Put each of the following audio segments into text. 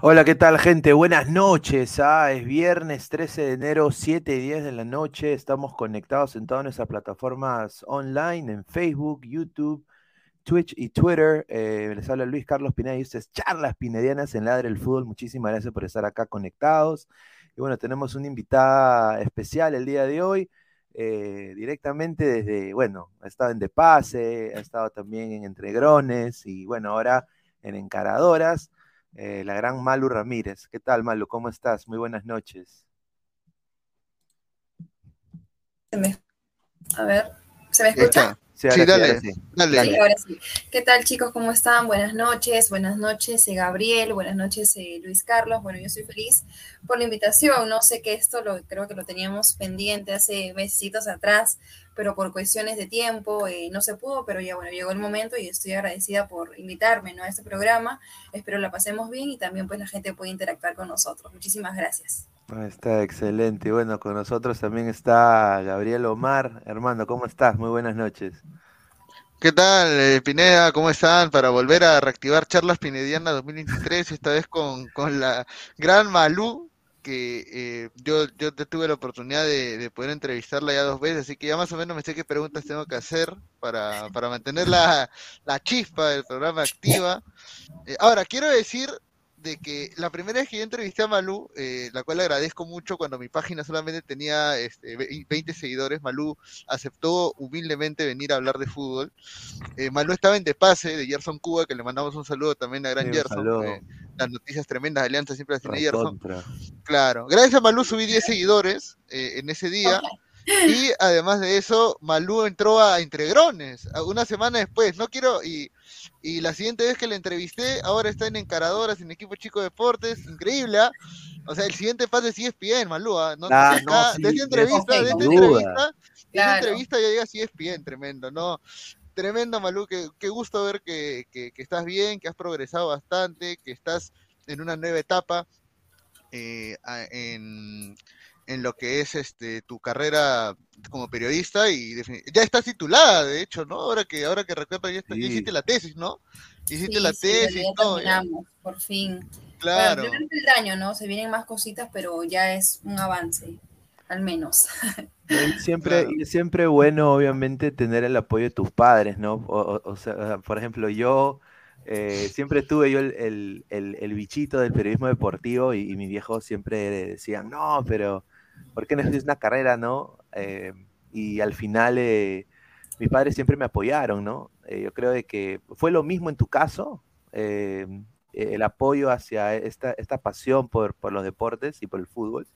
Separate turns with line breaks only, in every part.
Hola, ¿qué tal, gente? Buenas noches. Ah, es viernes 13 de enero, 7 y 10 de la noche. Estamos conectados en todas nuestras plataformas online, en Facebook, YouTube, Twitch y Twitter. Eh, les habla Luis Carlos Pineda y ustedes charlas pinedianas en Ladre el Fútbol. Muchísimas gracias por estar acá conectados. Y bueno, tenemos una invitada especial el día de hoy. eh, directamente desde, bueno, ha estado en De Pase, ha estado también en Entregrones y bueno, ahora en Encaradoras eh, la gran Malu Ramírez. ¿Qué tal, Malu? ¿Cómo estás? Muy buenas noches.
A ver, ¿se me escucha?
Sí,
Sí, dale,
sí.
dale.
Sí, ahora sí. ¿Qué tal chicos? ¿Cómo están? Buenas noches, buenas noches eh, Gabriel, buenas noches eh, Luis Carlos. Bueno, yo soy feliz por la invitación. No sé que esto lo creo que lo teníamos pendiente hace mesecitos atrás, pero por cuestiones de tiempo eh, no se pudo, pero ya bueno, llegó el momento y estoy agradecida por invitarme ¿no? a este programa. Espero la pasemos bien y también pues la gente puede interactuar con nosotros. Muchísimas gracias.
Ah, Está excelente. Y bueno, con nosotros también está Gabriel Omar. Hermano, ¿cómo estás? Muy buenas noches.
¿Qué tal, eh, Pineda? ¿Cómo están? Para volver a reactivar Charlas Pinedianas 2023, esta vez con, con la gran Malú, que eh, yo, yo tuve la oportunidad de, poder entrevistarla ya dos veces, así que ya más o menos me sé qué preguntas tengo que hacer para, para mantener la, la chispa del programa activa. Eh, ahora, quiero decir de que la primera vez que yo entrevisté a Malú, eh, la cual agradezco mucho cuando mi página solamente tenía este, 20 seguidores, Malú aceptó humildemente venir a hablar de fútbol. Eh, Malú estaba en Depase de Gerson Cuba, que le mandamos un saludo también a Gran Gerson. Eh, las noticias tremendas de Alianza siempre las tiene Gerson. Claro, gracias a Malú subí 10 seguidores en ese día. Y además de eso, Malú entró a Entregrones una semana después. No quiero, y, y la siguiente vez que le entrevisté, ahora está en Encaradoras, en equipo Chico Deportes, increíble. ¿ah? O sea, el siguiente paso es ESPN, Malú. ¿ah? ¿no? Ah, de esta entrevista, de esta entrevista, de esta entrevista ya llega a ESPN, tremendo, ¿no? Tremendo, Malú, qué, qué gusto ver que, que, que, estás bien, que has progresado bastante, que estás en una nueva etapa eh, en en lo que es este tu carrera como periodista y ya estás titulada, de hecho, ¿no? Ahora que ahora que recuerdo ya, hiciste la tesis, ¿no? Hiciste la tesis,
todo. por fin. Claro. Bueno, el año, ¿no? Se vienen más cositas, pero ya es un avance, al menos.
Siempre, siempre bueno, obviamente, tener el apoyo de tus padres, ¿no? O, sea, por ejemplo, yo eh, siempre tuve yo el, el, bichito del periodismo deportivo y, y mis viejos siempre decían, no, pero ¿por qué una carrera, no? Eh, y al final eh, mis padres siempre me apoyaron, ¿no? Eh, yo creo de que fue lo mismo en tu caso, el apoyo hacia esta, esta pasión por, por, los deportes y por el fútbol.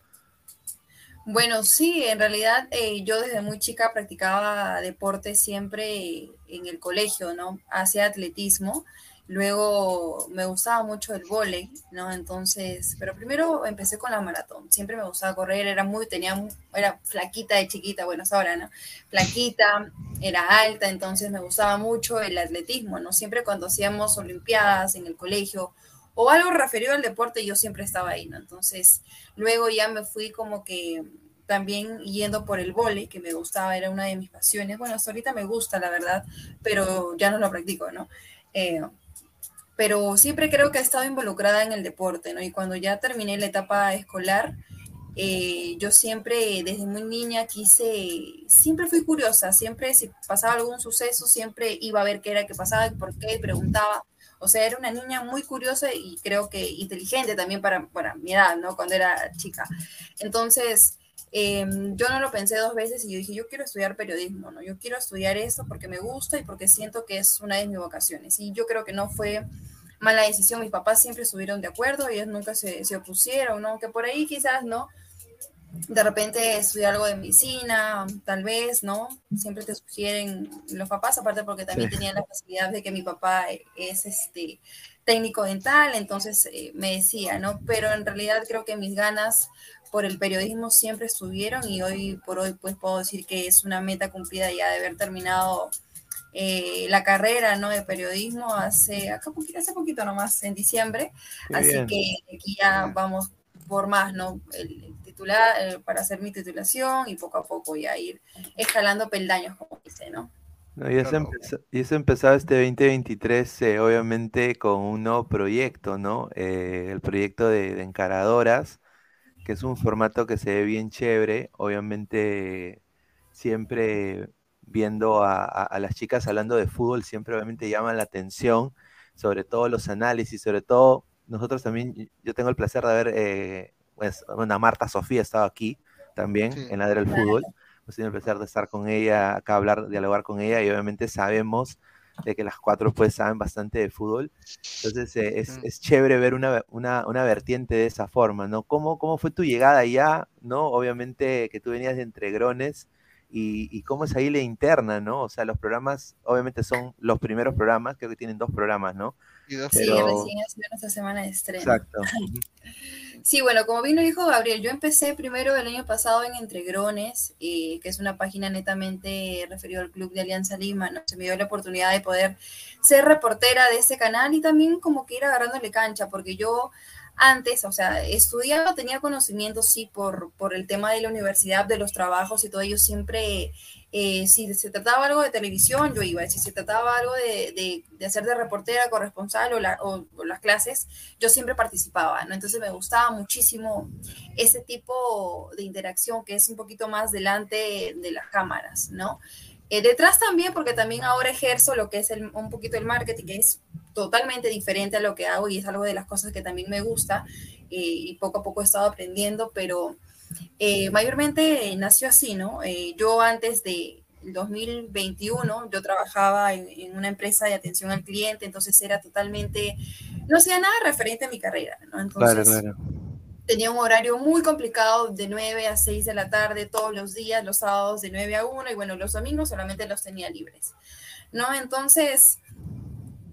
Bueno, sí, en realidad yo desde muy chica practicaba deporte siempre en el colegio, ¿no? Hacía atletismo Luego me gustaba mucho el vóley, ¿no? Entonces, pero primero empecé con la maratón. Siempre me gustaba correr, era muy, tenía, era flaquita de chiquita, bueno, es ahora, ¿no? Flaquita, era alta, entonces me gustaba mucho el atletismo, ¿no? Siempre cuando hacíamos olimpiadas en el colegio o algo referido al deporte, yo siempre estaba ahí, ¿no? Entonces, luego ya me fui como que también yendo por el vóley, que me gustaba, era una de mis pasiones. Bueno, hasta ahorita me gusta, la verdad, pero ya no lo practico, ¿no? Eh, pero siempre creo que he estado involucrada en el deporte, ¿no? Y cuando ya terminé la etapa escolar, eh, yo siempre, desde muy niña, quise, siempre fui curiosa, siempre si pasaba algún suceso, siempre iba a ver qué era que pasaba, por qué, preguntaba. O sea, era una niña muy curiosa y creo que inteligente también para, para mi edad, ¿no? Cuando era chica. Entonces, em, yo no lo pensé dos veces y yo dije, yo quiero estudiar periodismo, ¿no? Yo quiero estudiar eso porque me gusta y porque siento que es una de mis vocaciones. Y yo creo que no fue mala decisión. Mis papás siempre estuvieron de acuerdo, ellos nunca se, se opusieron, ¿no? Que por ahí quizás, ¿no? De repente estudiar algo de medicina, tal vez, ¿no? Siempre te sugieren los papás, aparte porque también tenía la facilidad de que mi papá es este técnico dental, entonces eh, me decía, ¿no? Pero en realidad creo que mis ganas por el periodismo siempre estuvieron y hoy por hoy pues puedo decir que es una meta cumplida ya de haber terminado eh, la carrera ¿no? de periodismo hace, acá hace poquito nomás, en diciembre. Así que aquí ya vamos por más, ¿no? El, titular, eh, para hacer mi titulación y poco a poco ya ir escalando peldaños, como dice, ¿no?
y, eso empezó, y eso empezado este 2023, eh, obviamente, con un nuevo proyecto, ¿no? el proyecto de, de, encaradoras, que es un formato que se ve bien chévere, obviamente siempre viendo a, las chicas hablando de fútbol siempre obviamente llaman la atención, sobre todo los análisis, sobre todo nosotros también, yo tengo el placer de ver, eh, pues, bueno, Marta Sofía estaba aquí también en la del fútbol, hemos tenido el placer de estar con ella, acá hablar, dialogar con ella y obviamente sabemos de que las cuatro pues saben bastante de fútbol, entonces eh, es, es, chévere ver una, una, una, vertiente de esa forma, ¿no? ¿Cómo, ¿Cómo fue tu llegada allá, no? Obviamente que tú venías de Entregrones, y, cómo es ahí la interna, ¿no? O sea, los programas, obviamente son los primeros programas, creo que tienen dos programas, ¿no?
Sí, recién ha sido nuestra semana de estreno. Exacto. Sí, bueno, como vino dijo Gabriel, yo empecé primero el año pasado en Entregrones, eh, que es una página netamente referida al Club de Alianza Lima, ¿no? Se me dio la oportunidad de poder ser reportera de ese canal y también como que ir agarrándole cancha, porque yo antes, o sea, estudiaba, tenía conocimiento, sí, por, por el tema de la universidad, de los trabajos y todo ello, siempre Eh, si se trataba algo de televisión, yo iba. Si se trataba algo de, de, hacer de reportera, corresponsal o, o, las clases, yo siempre participaba, ¿no? Entonces me gustaba muchísimo ese tipo de interacción que es un poquito más delante de las cámaras, ¿no? Eh, detrás también, porque también ahora ejerzo lo que es el, un poquito el marketing, que es totalmente diferente a lo que hago y es algo de las cosas que también me gusta eh, y poco a poco he estado aprendiendo, pero eh, mayormente nació así, ¿no? Eh, yo antes de 2021, yo trabajaba en, una empresa de atención al cliente, entonces era totalmente, no hacía nada referente a mi carrera, ¿no? Entonces, claro, tenía un horario muy complicado de 9 a 6 de la tarde todos los días, los sábados de 9 a 1 y bueno, los domingos solamente los tenía libres, ¿no? Entonces,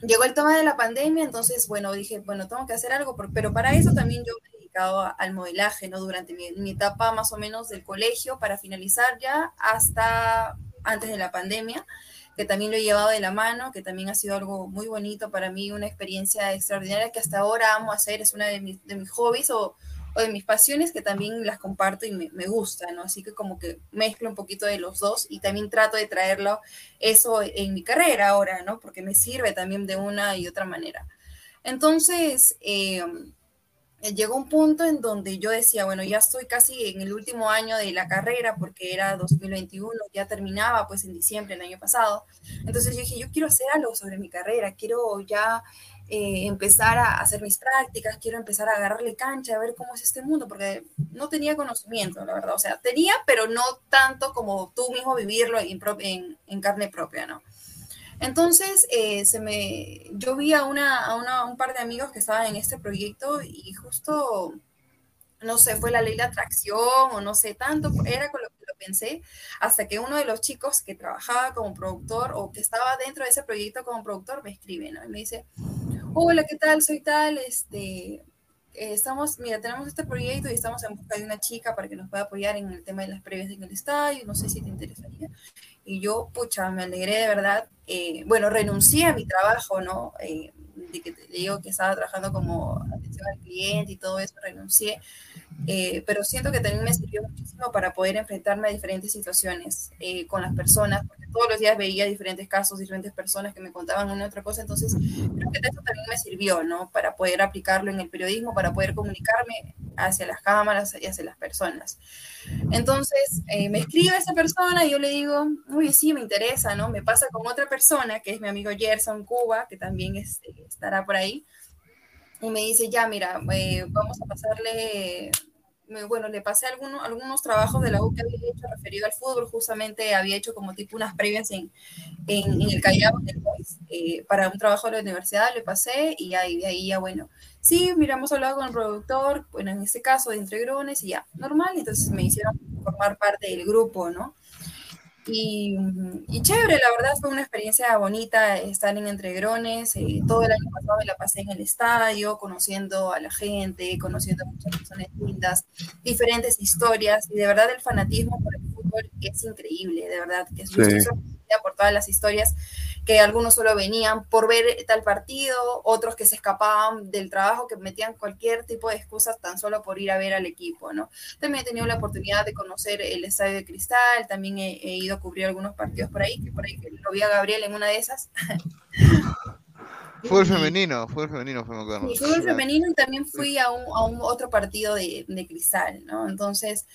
llegó el tema de la pandemia, entonces, bueno, dije, bueno, tengo que hacer algo, pero para eso también yo al modelaje, ¿no? Durante mi, etapa más o menos del colegio para finalizar ya hasta antes de la pandemia, que también lo he llevado de la mano, que también ha sido algo muy bonito para mí, una experiencia extraordinaria que hasta ahora amo hacer, es una de mis, de mis hobbies o, o, de mis pasiones que también las comparto y me, me, gusta, ¿no? Así que como que mezclo un poquito de los dos y también trato de traerlo eso en mi carrera ahora, ¿no? Porque me sirve también de una y otra manera. Entonces, eh, llegó un punto en donde yo decía, bueno, ya estoy casi en el último año de la carrera porque era 2021, ya terminaba pues en diciembre del año pasado. Entonces yo dije, yo quiero hacer algo sobre mi carrera, quiero ya eh, empezar a hacer mis prácticas, quiero empezar a agarrarle cancha, a ver cómo es este mundo, porque no tenía conocimiento, la verdad. O sea, tenía, pero no tanto como tú mismo vivirlo en carne propia, ¿no? Entonces, eh, se me, yo vi a, una, a, una, un par de amigos que estaban en este proyecto y justo, no sé, fue la ley de atracción o no sé tanto, era con lo que lo pensé, hasta que uno de los chicos que trabajaba como productor o que estaba dentro de ese proyecto como productor me escribe, ¿no? Y me dice, hola, ¿qué tal? Soy tal, este, eh, estamos, mira, tenemos este proyecto y estamos en busca de una chica para que nos pueda apoyar en el tema de las previas en el estadio, no sé si te interesaría. Y yo, pucha, me alegré de verdad. Eh, bueno, renuncié a mi trabajo, ¿no? Eh, de que te digo que estaba trabajando como atención al cliente y todo eso, renuncié. Eh, pero siento que también me sirvió muchísimo para poder enfrentarme a diferentes situaciones con las personas, porque todos los días veía diferentes casos, diferentes personas que me contaban una y otra cosa, entonces creo que eso también me sirvió, ¿no? Para poder aplicarlo en el periodismo, para poder comunicarme hacia las cámaras y hacia las personas. Entonces, eh, me escribe esa persona y yo le digo, uy, sí, me interesa, ¿no? Me pasa con otra persona, que es mi amigo Gerson Cuba, que también estará por ahí, y me dice, ya, mira, eh, vamos a pasarle, bueno, le pasé algunos, algunos trabajos de la U que había hecho referido al fútbol, justamente había hecho como tipo unas previas en, en, el Callao, eh, para un trabajo de la universidad, le pasé y ahí, de ahí ya, bueno, sí, mira, hemos hablado con el productor, bueno, en este caso de Entregrones y ya, normal, entonces me hicieron formar parte del grupo, ¿no? Y, y, chévere, la verdad fue una experiencia bonita estar en Entregrones. Eh, todo el año pasado me la pasé en el estadio, conociendo a la gente, conociendo a muchas personas lindas, diferentes historias. Y de verdad el fanatismo por el fútbol es increíble, de verdad, que es sí. Por todas las historias que algunos solo venían por ver tal partido, otros que se escapaban del trabajo, que metían cualquier tipo de excusas tan solo por ir a ver al equipo, ¿no? También he tenido la oportunidad de conocer el Estadio de Cristal, también he, he ido a cubrir algunos partidos por ahí, que por ahí lo vi a Gabriel en una de esas.
Fue el femenino, fue el femenino, fue
el femenino y también fui a un, a un otro partido de, de, cristal, ¿no? Entonces,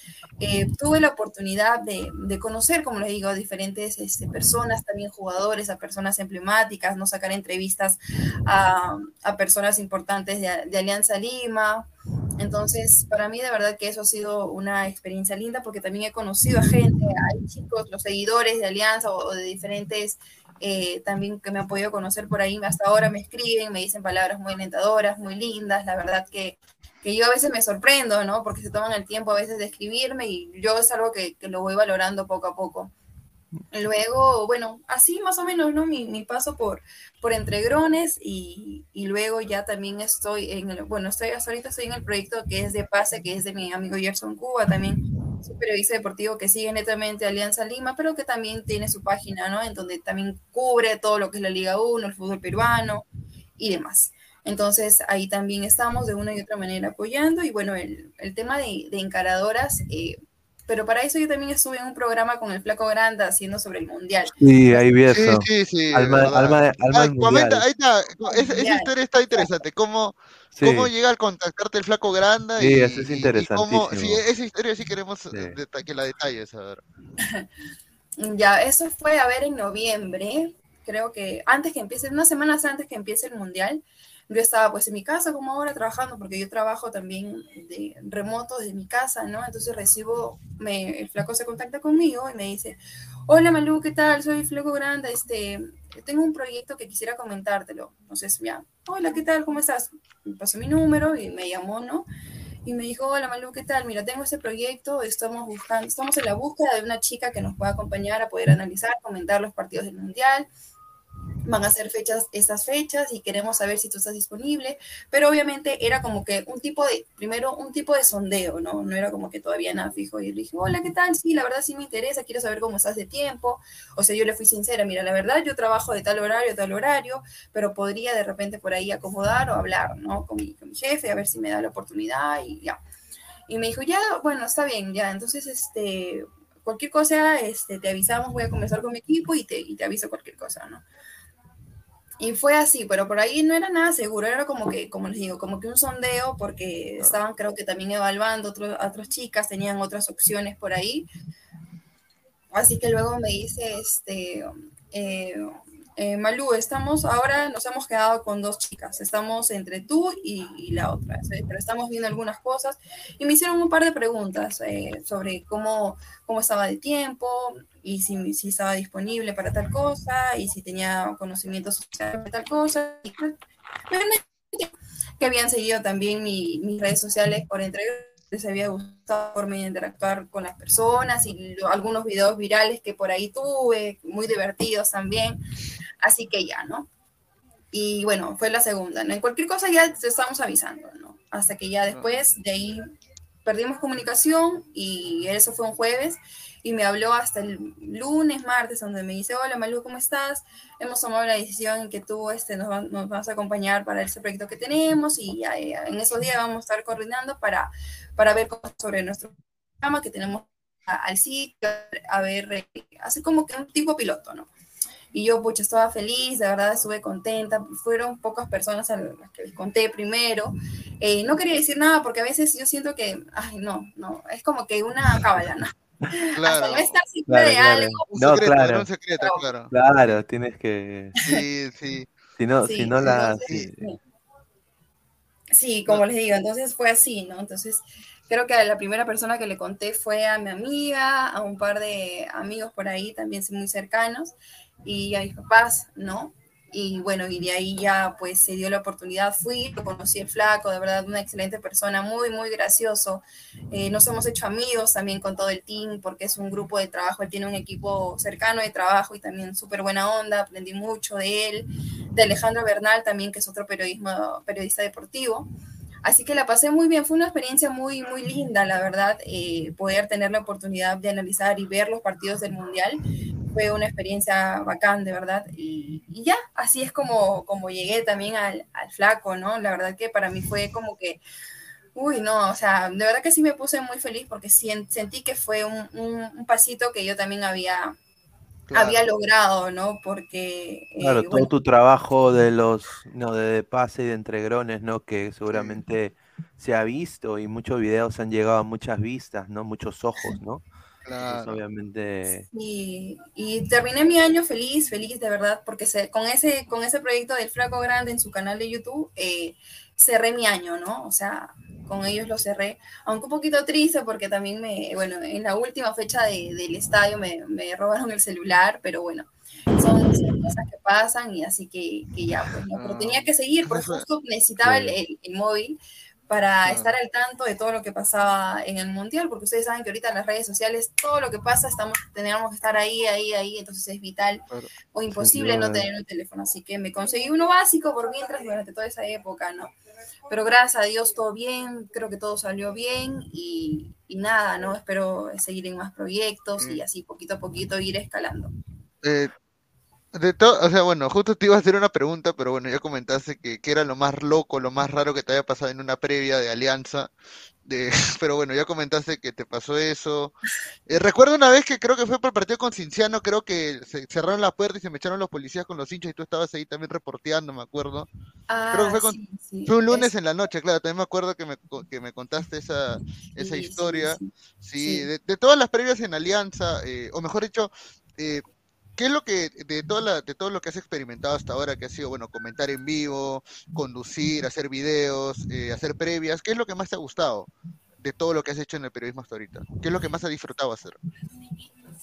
eh, tuve la oportunidad de, de, conocer, como les digo, a diferentes este, personas, también jugadores, a personas emblemáticas, no sacar entrevistas a, a personas importantes de, de Alianza Lima. Entonces, para mí de verdad que eso ha sido una experiencia linda porque también he conocido a gente, hay chicos, los seguidores de Alianza o de diferentes eh, también que me han podido conocer por ahí, hasta ahora me escriben, me dicen palabras muy alentadoras, muy lindas, la verdad que, que, yo a veces me sorprendo, ¿no? Porque se toman el tiempo a veces de escribirme y yo es algo que, que lo voy valorando poco a poco. Luego, bueno, así más o menos, ¿no? Mi, mi paso por, por Entregrones y, y, luego ya también estoy en el, bueno, estoy hasta ahorita estoy en el proyecto que es de pase, que es de mi amigo Gerson Cuba, también periodista deportivo que sigue netamente Alianza Lima, pero que también tiene su página, ¿no? En donde también cubre todo lo que es la Liga 1, el fútbol peruano y demás. Entonces ahí también estamos de una y otra manera apoyando y bueno, el, el tema de, de encaradoras, eh, pero para eso yo también estuve en un programa con el Flaco Granda haciendo sobre el Mundial.
Sí, ahí vi eso.
Sí, sí, sí.
Alma, alma, alma
Ah,
mundial.
comenta, ahí está. Esa, historia está interesante. ¿Cómo,
Sí.
cómo llega al contactarte el flaco Granda?
Sí,
y,
eso es
cómo- sí, esa historia sí queremos
Sí.
deta- que la detalles, a ver.
Ya, eso fue a ver en noviembre, creo que antes que empiece, unas semanas antes que empiece el mundial, yo estaba pues en mi casa como ahora trabajando, porque yo trabajo también de remoto desde mi casa, ¿no? Entonces recibo, me, el flaco se contacta conmigo y me dice, hola Malú, ¿qué tal? Soy Flaco Granda, este, tengo un proyecto que quisiera comentártelo. Entonces, ya, hola, ¿qué tal? ¿Cómo estás? Me pasó mi número y me llamó, ¿no? y me dijo, hola Malú, ¿qué tal? Mira, tengo este proyecto, estamos buscando, estamos en la búsqueda de una chica que nos pueda acompañar a poder analizar, comentar los partidos del Mundial. Van a ser fechas, estas fechas y queremos saber si tú estás disponible, pero obviamente era como que un tipo de, primero un tipo de sondeo, ¿no? No era como que todavía nada fijo. Y le dije, hola, ¿qué tal? Sí, la verdad sí me interesa, quiero saber cómo estás de tiempo. O sea, yo le fui sincera, mira, la verdad yo trabajo de tal horario tal horario, pero podría de repente por ahí acomodar o hablar, ¿no? Con mi, con mi jefe, a ver si me da la oportunidad y ya. Y me dijo, ya, bueno, está bien, ya, entonces, este, cualquier cosa, este, te avisamos, voy a comenzar con mi equipo y te, y te aviso cualquier cosa, ¿no? Y fue así, pero por ahí no era nada seguro, era como que, como les digo, como que un sondeo, porque estaban creo que también evaluando otro, a otras chicas, tenían otras opciones por ahí. Así que luego me dice, este, eh, eh, Malú, estamos, ahora nos hemos quedado con dos chicas, estamos entre tú y, y la otra, ¿sí? pero estamos viendo algunas cosas y me hicieron un par de preguntas eh, sobre cómo, cómo estaba de tiempo y si, si estaba disponible para tal cosa y si tenía conocimientos sociales de tal cosa. Y, pues, que habían seguido también mi, mis redes sociales por entre les había gustado forma de interactuar con las personas y lo, algunos videos virales que por ahí tuve, muy divertidos también. Así que ya, ¿no? Y bueno, fue la segunda. En cualquier cosa ya te estamos avisando, ¿no? Hasta que ya después de ahí perdimos comunicación y eso fue un jueves y me habló hasta el lunes, martes, donde me dice, hola Malú, ¿cómo estás? Hemos tomado la decisión que tú este, nos, va, nos vas a acompañar para ese proyecto que tenemos y ya, en esos días vamos a estar coordinando para, para ver sobre nuestro programa que tenemos al sitio, a ver, hacer como que un tipo piloto, ¿no? Y yo, pucha, estaba feliz, de verdad estuve contenta. Fueron pocas personas a las que les conté primero. Eh, no quería decir nada porque a veces yo siento que, ay, no, no, es como que una cábala, ¿no?
Claro.
Hasta no estar siempre
Claro,
de
claro.
algo.
Un
No,
secreto,
claro.
era un secreto, claro.
Claro, tienes que.
Sí, sí.
Si no,
Sí,
si no la.
entonces,
sí.
sí. Sí, como les digo, entonces fue así, ¿no? Entonces, creo que la primera persona que le conté fue a mi amiga, a un par de amigos por ahí también muy cercanos y a mis papás, ¿no? Y bueno, y de ahí ya pues se dio la oportunidad, fui, lo conocí el flaco, de verdad una excelente persona, muy, muy gracioso. Eh, nos hemos hecho amigos también con todo el team porque es un grupo de trabajo, él tiene un equipo cercano de trabajo y también súper buena onda, aprendí mucho de él, de Alejandro Bernal también, que es otro periodismo, periodista deportivo. Así que la pasé muy bien, fue una experiencia muy, muy linda, la verdad, eh, poder tener la oportunidad de analizar y ver los partidos del Mundial. Fue una experiencia bacán, de verdad. Y, y ya, así es como, como llegué también al, al, flaco, ¿no? La verdad que para mí fue como que, uy, no, o sea, de verdad que sí me puse muy feliz porque sentí que fue un, un, un pasito que yo también había, Claro. había logrado, ¿no? Porque...
Claro, eh, todo bueno. tu trabajo de los, no, de pase y de entregrones, ¿no? Que seguramente se ha visto y muchos videos han llegado a muchas vistas, ¿no? Muchos ojos, ¿no?
Claro.
Entonces, obviamente...
Sí, y terminé mi año feliz, feliz de verdad, porque se, con, ese, con ese proyecto del Flaco Grande en su canal de YouTube, eh, cerré mi año, ¿no? O sea, con ellos lo cerré, aunque un poquito triste porque también me, bueno, en la última fecha de, del estadio me, me, robaron el celular, pero bueno, son, son, cosas que pasan y así que, que ya, pues, ¿no? pero tenía que seguir porque justo necesitaba el, el, el móvil para estar al tanto de todo lo que pasaba en el mundial, porque ustedes saben que ahorita en las redes sociales todo lo que pasa estamos teníamos que estar ahí, ahí, ahí, entonces es vital claro. o imposible sí, no tener un teléfono, así que me conseguí uno básico por mientras durante toda esa época, ¿no? Pero gracias a Dios todo bien, creo que todo salió bien y, y nada, ¿no? Espero seguir en más proyectos y así poquito a poquito ir escalando.
Eh, de todo, o sea, bueno, justo te iba a hacer una pregunta, pero bueno, ya comentaste que, que, era lo más loco, lo más raro que te había pasado en una previa de Alianza. pero bueno, ya comentaste que te pasó eso. Eh, recuerdo una vez que creo que fue por el partido con Cinciano, creo que se cerraron la puerta y se me echaron los policías con los hinchas y tú estabas ahí también reporteando, me acuerdo. creo que fue, ah, un lunes en la noche, claro, también me acuerdo que me, que me contaste esa, esa historia. Sí, de, todas las previas en Alianza, eh, o mejor dicho, eh, ¿Qué es lo que, de, toda de todo lo que has experimentado hasta ahora, que ha sido, bueno, comentar en vivo, conducir, hacer videos, eh, hacer previas, qué es lo que más te ha gustado de todo lo que has hecho en el periodismo hasta ahorita? ¿Qué es lo que más has disfrutado hacer?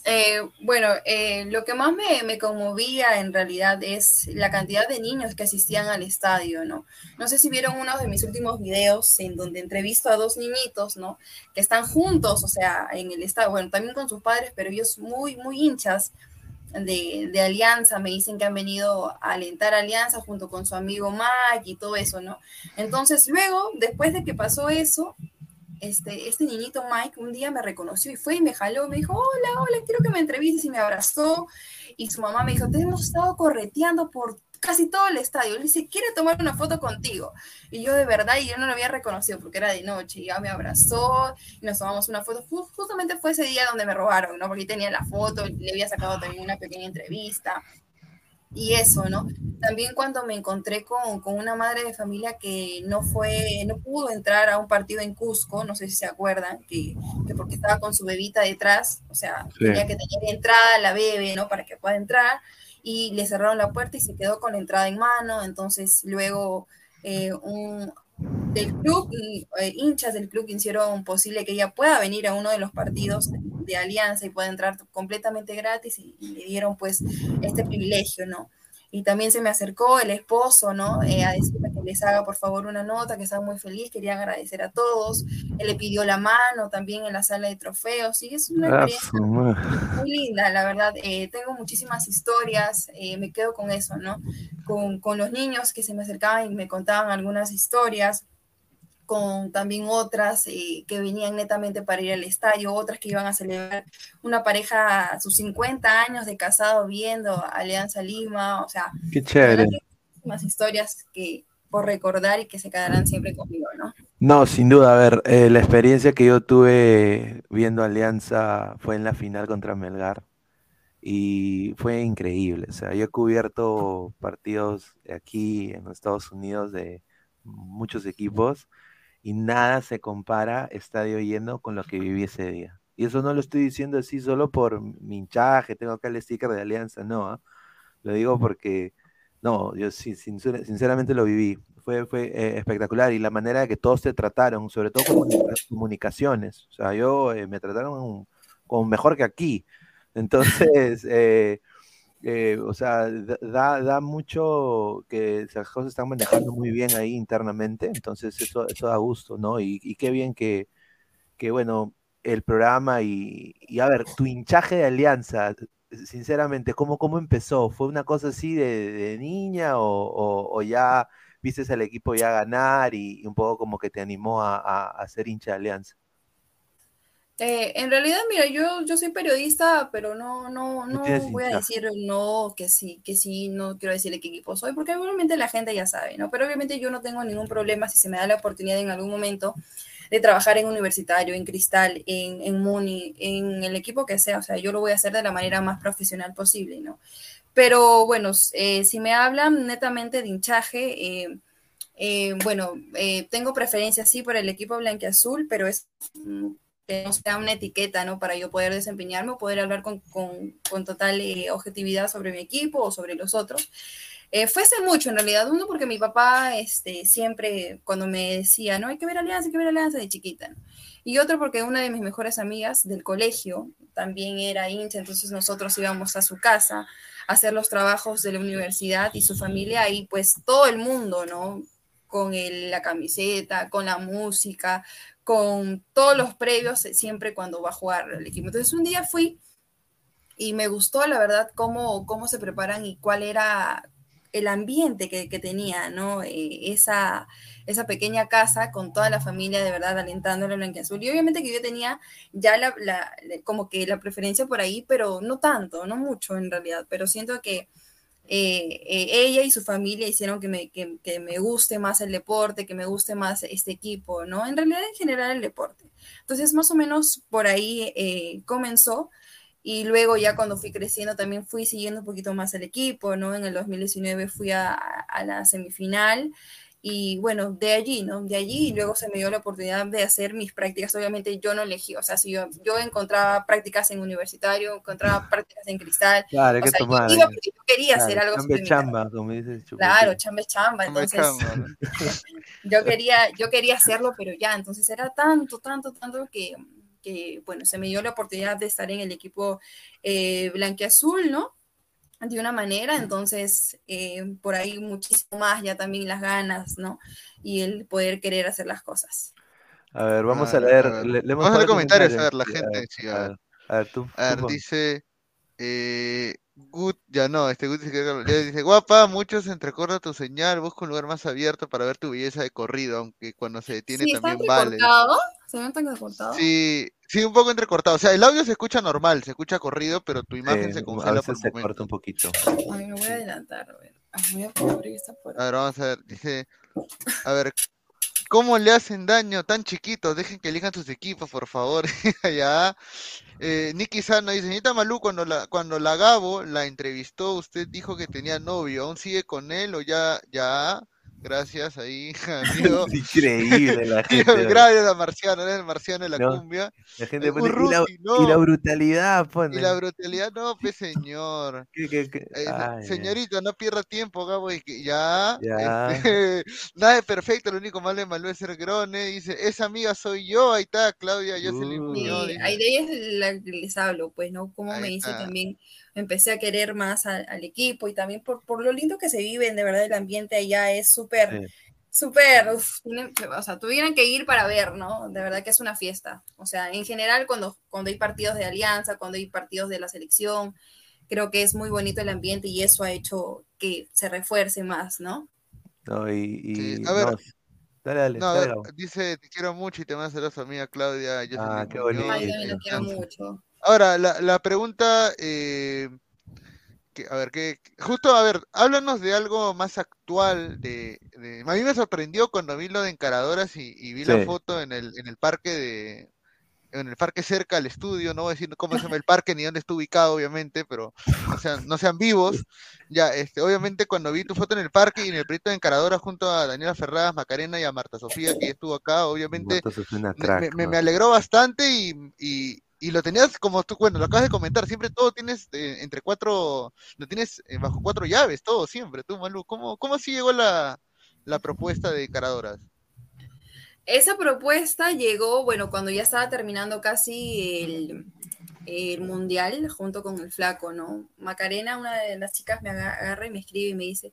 Eh, bueno, eh, lo que más me, me, conmovía en realidad es la cantidad de niños que asistían al estadio, ¿no? No sé si vieron uno de mis últimos videos en donde entrevisto a dos niñitos, ¿no? Que están juntos, o sea, en el estadio, bueno, también con sus padres, pero ellos muy, muy hinchas de, Alianza, me dicen que han venido a alentar Alianza junto con su amigo Mike y todo eso, ¿no? Entonces, luego, después de que pasó eso, este, este niñito Mike un día me reconoció y fue y me jaló, me dijo, hola, hola, quiero que me entrevistes y me abrazó. Y su mamá me dijo, te hemos estado correteando por casi todo el estadio. Le dice, quiere tomar una foto contigo. Y yo de verdad, y yo no lo había reconocido porque era de noche, y ya me abrazó y nos tomamos una foto. Justamente fue ese día donde me robaron, ¿no? Porque tenía la foto, le había sacado también una pequeña entrevista. Y eso, ¿no? También cuando me encontré con, con, una madre de familia que no fue, no pudo entrar a un partido en Cusco, no sé si se acuerdan, que, que porque estaba con su bebita detrás, o sea, tenía que tener entrada la bebé, ¿no? Para que pueda entrar y le cerraron la puerta y se quedó con la entrada en mano. Entonces, luego eh, un, del club, eh, hinchas del club hicieron posible que ella pueda venir a uno de los partidos de Alianza y pueda entrar completamente gratis y, y le dieron pues este privilegio, ¿no? y también se me acercó el esposo, ¿no? Eh, a decirme que les haga por favor una nota, que estaba muy feliz, quería agradecer a todos, él le pidió la mano también en la sala de trofeos, y es una ah, experiencia muy linda, la verdad, eh, tengo muchísimas historias, eh, me quedo con eso, ¿no? Con, con los niños que se me acercaban y me contaban algunas historias, con también otras eh, que venían netamente para ir al estadio, otras que iban a celebrar una pareja sus 50 años de casado viendo Alianza Lima, o sea. Más historias que por recordar y que se quedarán siempre conmigo, ¿no?
No, sin duda, a ver, eh, la experiencia que yo tuve viendo Alianza fue en la final contra Melgar y fue increíble, o sea, yo he cubierto partidos aquí en Estados Unidos de muchos equipos y nada se compara estadio lleno con lo que viví ese día. Y eso no lo estoy diciendo así solo por mi hinchaje, tengo acá el sticker de Alianza, no, ¿ah? lo digo porque, no, yo sinceramente lo viví, fue, fue eh, espectacular y la manera que todos te trataron, sobre todo con comunicaciones, o sea, yo eh, me trataron como mejor que aquí. Entonces, eh, eh, o sea, da, da mucho que las cosas están manejando muy bien ahí internamente, entonces eso, eso da gusto, ¿no? Y, y qué bien que, que, bueno, el programa y, y, a ver, tu hinchaje de alianza, sinceramente, ¿cómo, cómo empezó? ¿Fue una cosa así de, de niña o, o, ya viste al equipo ya ganar y, un poco como que te animó a, a, a ser hincha de alianza?
Eh, en realidad, mira, yo, yo soy periodista, pero no, no, no voy a decir no, que sí, que sí, no quiero decirle qué equipo soy, porque obviamente la gente ya sabe, ¿no? Pero obviamente yo no tengo ningún problema si se me da la oportunidad en algún momento de trabajar en universitario, en Cristal, en, en Muni, en el equipo que sea, o sea, yo lo voy a hacer de la manera más profesional posible, ¿no? Pero bueno, eh, si me hablan netamente de hinchaje, eh, bueno, tengo preferencia sí por el equipo blanqueazul, pero es mm, que no sea una etiqueta, ¿no? Para yo poder desempeñarme o poder hablar con, con, con total eh, objetividad sobre mi equipo o sobre los otros. Eh, fuese mucho en realidad, uno porque mi papá este, siempre cuando me decía, no, hay que ver Alianza, hay que ver Alianza de chiquita. Y otro porque una de mis mejores amigas del colegio también era hincha, entonces nosotros íbamos a su casa a hacer los trabajos de la universidad y su familia y pues todo el mundo, ¿no? Con el, la camiseta, con la música, con todos los previos eh, siempre cuando va a jugar el equipo. Entonces un día fui y me gustó, la verdad, cómo, cómo se preparan y cuál era el ambiente que, que tenía, ¿no? Eh, esa, esa pequeña casa con toda la familia de verdad alentándole a azul. Y obviamente que yo tenía ya la, la, como que la preferencia por ahí, pero no tanto, no mucho en realidad, pero siento que eh, eh, ella y su familia hicieron que me, que, me guste más el deporte, que me guste más este equipo, ¿no? En realidad, en general, el deporte. Entonces, más o menos por ahí eh, comenzó. Y luego ya cuando fui creciendo también fui siguiendo un poquito más el equipo, ¿no? En el 2019 fui a, a la semifinal y bueno, de allí, ¿no? De allí luego se me dio la oportunidad de hacer mis prácticas. Obviamente yo no elegí, o sea, si yo, yo encontraba prácticas en universitario, encontraba prácticas en cristal.
Claro, que tomar. Yo,
yo, quería hacer algo.
Chambe chamba, como dices.
Claro, chambe chamba. Entonces, yo, quería, yo quería hacerlo, pero ya, entonces era tanto, tanto, tanto que, que bueno, se me dio la oportunidad de estar en el equipo eh, blanqueazul, ¿no? de una manera, entonces eh, por ahí muchísimo más ya también las ganas, ¿no? Y el poder querer hacer las cosas.
A ver, vamos a, leer.
vamos a leer comentarios, a ver, la gente. a, ver, tú. A ver, dice. Eh, Good, ya no, este Good dice, que, dice, guapa, muchos entrecorta tu señal, busca un lugar más abierto para ver tu belleza de corrido, aunque cuando se detiene sí, también vale.
¿Se ven tan entrecortados?
Sí, sí, un poco entrecortado. O sea, el audio se escucha normal, se escucha corrido, pero tu imagen se congela por
se corta un poquito.
Ay, me voy a adelantar, a ver. Voy a abrir esta puerta.
A ver, vamos a ver, dice, a ver, ¿Cómo le hacen daño tan chiquitos? Dejen que elijan sus equipos, por favor. ya. Eh, Nicky Sano dice, señorita Malú, cuando la, cuando la Gabo la entrevistó, usted dijo que tenía novio. ¿Aún sigue con él o ya, ya? Gracias ahí, amigo.
increíble la gente.
Gracias a Marciano, el Marciano de la cumbia.
La gente pone, y, la, y, la, brutalidad pone.
Y la brutalidad, no, pues señor. ¿Qué, qué, qué? Eh, señorita, no pierda tiempo, Gabo, y que ya. ya. Este, nada es perfecto, lo único malo de Malú es ser grone. Dice, esa amiga soy yo, ahí está, Claudia, yo se le
ahí de ella es la que les hablo, pues, ¿no? Como me dice también empecé a querer más al equipo y también por, por, lo lindo que se vive, de verdad el ambiente allá es súper, súper, o sea, tuvieran que ir para ver, ¿no? De verdad que es una fiesta. O sea, en general cuando, cuando hay partidos de alianza, cuando hay partidos de la selección, creo que es muy bonito el ambiente y eso ha hecho que se refuerce más, ¿no?
No, y,
a ver, Dale, dale, dice, te quiero mucho y te mando a su amiga Claudia.
Yo ah, qué bonito.
Ay, yo lo quiero mucho.
Ahora, la, la pregunta, eh, que, a ver, que justo, a ver, háblanos de algo más actual. De, a mí me sorprendió cuando vi lo de encaradoras y, vi la foto en el, en el parque de, en el parque cerca al estudio, no voy a decir cómo se llama el parque ni dónde está ubicado, obviamente, pero no sean, no sean vivos. Ya, este, obviamente cuando vi tu foto en el parque y en el proyecto de encaradora junto a Daniela Ferraz, Macarena y a Marta Sofía, que estuvo acá, obviamente me, me, alegró bastante y, y lo tenías como tú, bueno, lo acabas de comentar, siempre todo tienes eh, entre cuatro, lo tienes eh, bajo cuatro llaves, todo siempre, tú, Malu. ¿Cómo, cómo así llegó la, propuesta de Caradoras?
Esa propuesta llegó, bueno, cuando ya estaba terminando casi el, el, mundial junto con el flaco, ¿no? Macarena, una de las chicas, me agarra y me escribe y me dice,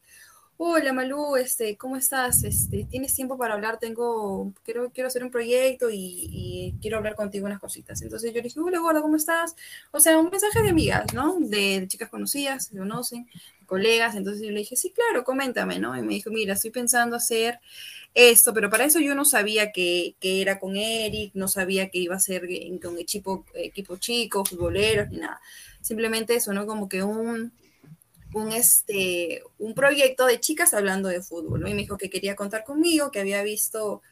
hola Malú, este, ¿cómo estás? Este, ¿Tienes tiempo para hablar? Tengo, quiero, quiero hacer un proyecto y, quiero hablar contigo unas cositas. Entonces yo le dije, hola gorda, ¿cómo estás? O sea, un mensaje de amigas, ¿no? De, chicas conocidas, se conocen, colegas. Entonces yo le dije, sí, claro, coméntame, ¿no? Y me dijo, mira, estoy pensando hacer esto, pero para eso yo no sabía que, que era con Eric, no sabía que iba a ser con equipo, equipo chico, futboleros, ni nada. Simplemente eso, ¿no? Como que un un, este, un proyecto de chicas hablando de fútbol, Y me dijo que quería contar conmigo, que había visto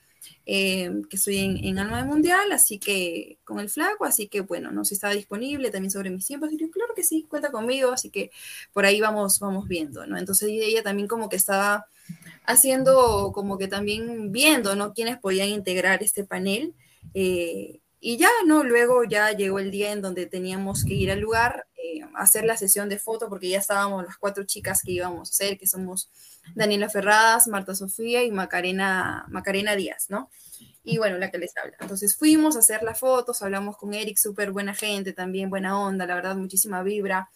eh, que estoy en, en Alma de Mundial, así que con el flaco, así que bueno, no sé si estaba disponible también sobre mis tiempos. Y yo, claro que sí, cuenta conmigo, así que por ahí vamos, vamos viendo, ¿no? Entonces ella también como que estaba haciendo, como que también viendo, ¿no? Quiénes podían integrar este panel. Eh, y ya, ¿no? Luego ya llegó el día en donde teníamos que ir al lugar, hacer la sesión de foto, porque ya estábamos las cuatro chicas que íbamos a hacer, que somos Daniela Ferradas, Marta Sofía y Macarena, Macarena Díaz, ¿no? Y bueno, la que les habla. Entonces fuimos a hacer las fotos, hablamos con Eric, súper buena gente, también buena onda, la verdad, muchísima vibra.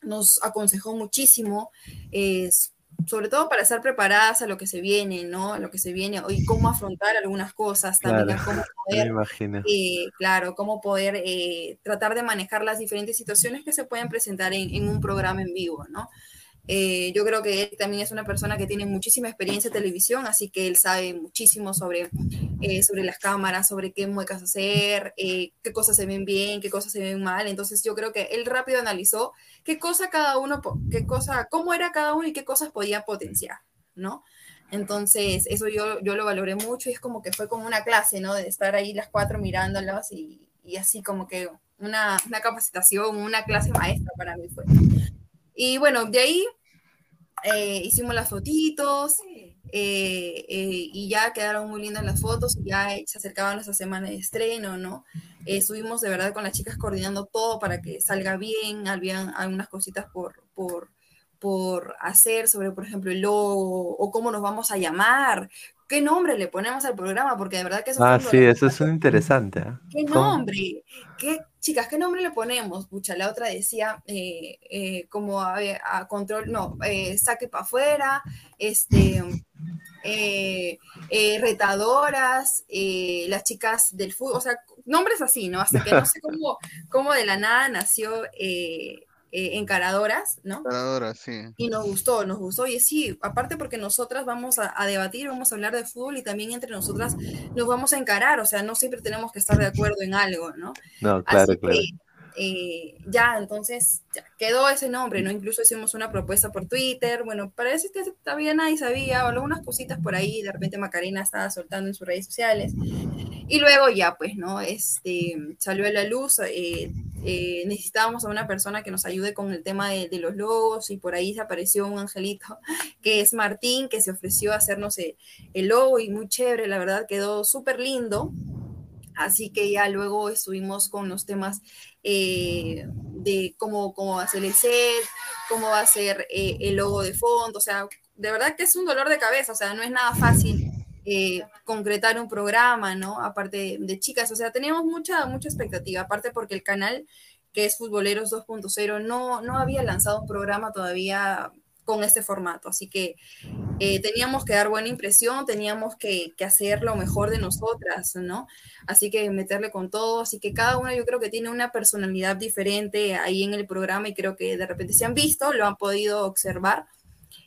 Nos aconsejó muchísimo. es sobre todo para estar preparadas a lo que se viene, ¿no? A lo que se viene y cómo afrontar algunas cosas también, cómo poder, eh, claro, cómo poder eh, tratar de manejar las diferentes situaciones que se pueden presentar en, un programa en vivo, ¿no? Eh, yo creo que él también es una persona que tiene muchísima experiencia en televisión, así que él sabe muchísimo sobre, eh, sobre las cámaras, sobre qué muecas hacer, eh, qué cosas se ven bien, qué cosas se ven mal. Entonces yo creo que él rápido analizó qué cosa cada uno, qué cosa, cómo era cada uno y qué cosas podía potenciar, ¿no? Entonces, eso yo, yo lo valoré mucho y es como que fue como una clase, ¿no? De estar ahí las cuatro mirándolas y, y así como que una, una capacitación, una clase maestra para mí fue. Y bueno, de ahí eh, hicimos las fotitos eh, eh, y ya quedaron muy lindas las fotos, ya se acercaba nuestra semana de estreno, ¿no? estuvimos de verdad con las chicas coordinando todo para que salga bien, habían algunas cositas por, por, por hacer sobre, por ejemplo, el logo o cómo nos vamos a llamar, qué nombre le ponemos al programa, porque de verdad que eso
Ah, sí, eso es interesante. ¿eh?
¿Qué nombre? ¿Qué, chicas, qué nombre le ponemos? Pucha, la otra decía eh, eh, como a, a, control, no, saque para afuera, este, retadoras, las chicas del fútbol, o sea, nombres así, ¿no? Hasta que no sé cómo, cómo de la nada nació eh, encaradoras, ¿no?
Encaradoras, sí.
Y nos gustó, nos gustó. Y sí, aparte porque nosotras vamos a, a, debatir, vamos a hablar de fútbol y también entre nosotras nos vamos a encarar, o sea, no siempre tenemos que estar de acuerdo en algo, ¿no?
No, claro,
Así
claro.
Que, eh, ya, entonces ya, quedó ese nombre, ¿no? Incluso hicimos una propuesta por Twitter, bueno, parece que todavía nadie sabía, o algunas cositas por ahí, de repente Macarena estaba soltando en sus redes sociales, y luego ya, pues, ¿no? Este, salió a la luz, eh, eh, necesitábamos a una persona que nos ayude con el tema de, de, los logos, y por ahí se apareció un angelito, que es Martín, que se ofreció a hacernos el, el logo, y muy chévere, la verdad, quedó súper lindo, Así que ya luego estuvimos con los temas eh, de cómo, cómo va a ser el set, cómo va a ser eh, el logo de fondo. O sea, de verdad que es un dolor de cabeza. O sea, no es nada fácil eh, concretar un programa, ¿no? Aparte de, de, chicas. O sea, teníamos mucha, mucha expectativa. Aparte porque el canal, que es Futboleros 2.0, no, no había lanzado un programa todavía con este formato. Así que eh, teníamos que dar buena impresión, teníamos que, que, hacer lo mejor de nosotras, ¿no? Así que meterle con todo. Así que cada uno yo creo que tiene una personalidad diferente ahí en el programa y creo que de repente se han visto, lo han podido observar.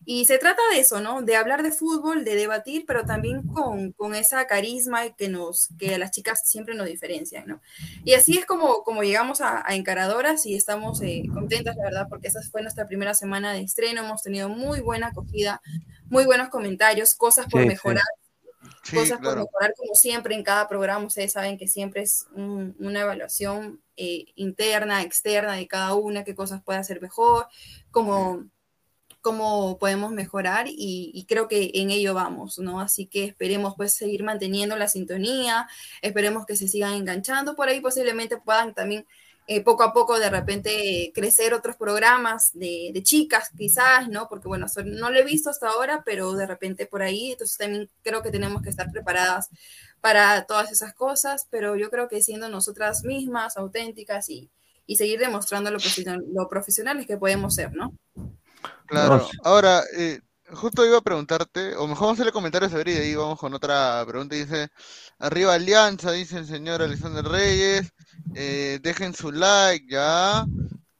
Y se trata de eso, ¿no? De hablar de fútbol, de debatir, pero también con, con esa carisma que, nos, que a las chicas siempre nos diferencian, ¿no? Y así es como, como llegamos a, a encaradoras y estamos eh, contentas, la verdad, porque esa fue nuestra primera semana de estreno, hemos tenido muy buena acogida, muy buenos comentarios, cosas por
Sí,
mejorar,
Sí,
cosas por
claro.
mejorar como siempre en cada programa, ustedes saben que siempre es un- una evaluación eh, interna, externa de cada una, qué cosas puede hacer mejor, cómo, cómo podemos mejorar y, y creo que en ello vamos, ¿no? Así que esperemos pues seguir manteniendo la sintonía, esperemos que se sigan enganchando, por ahí posiblemente puedan también eh, poco a poco de repente eh, crecer otros programas de, de chicas quizás, ¿no? Porque bueno, so- no lo he visto hasta ahora, pero de repente por ahí, entonces también creo que tenemos que estar preparadas para todas esas cosas, pero yo creo que siendo nosotras mismas, auténticas y, y seguir demostrando lo, lo profesionales que podemos ser, ¿no?
Claro.
No.
Ahora, eh, justo iba a preguntarte, o mejor vamos a hacerle comentarios a ver y de ahí vamos con otra pregunta. Dice, arriba Alianza, dice el señor Alexander Reyes. eh, dejen su like, ya.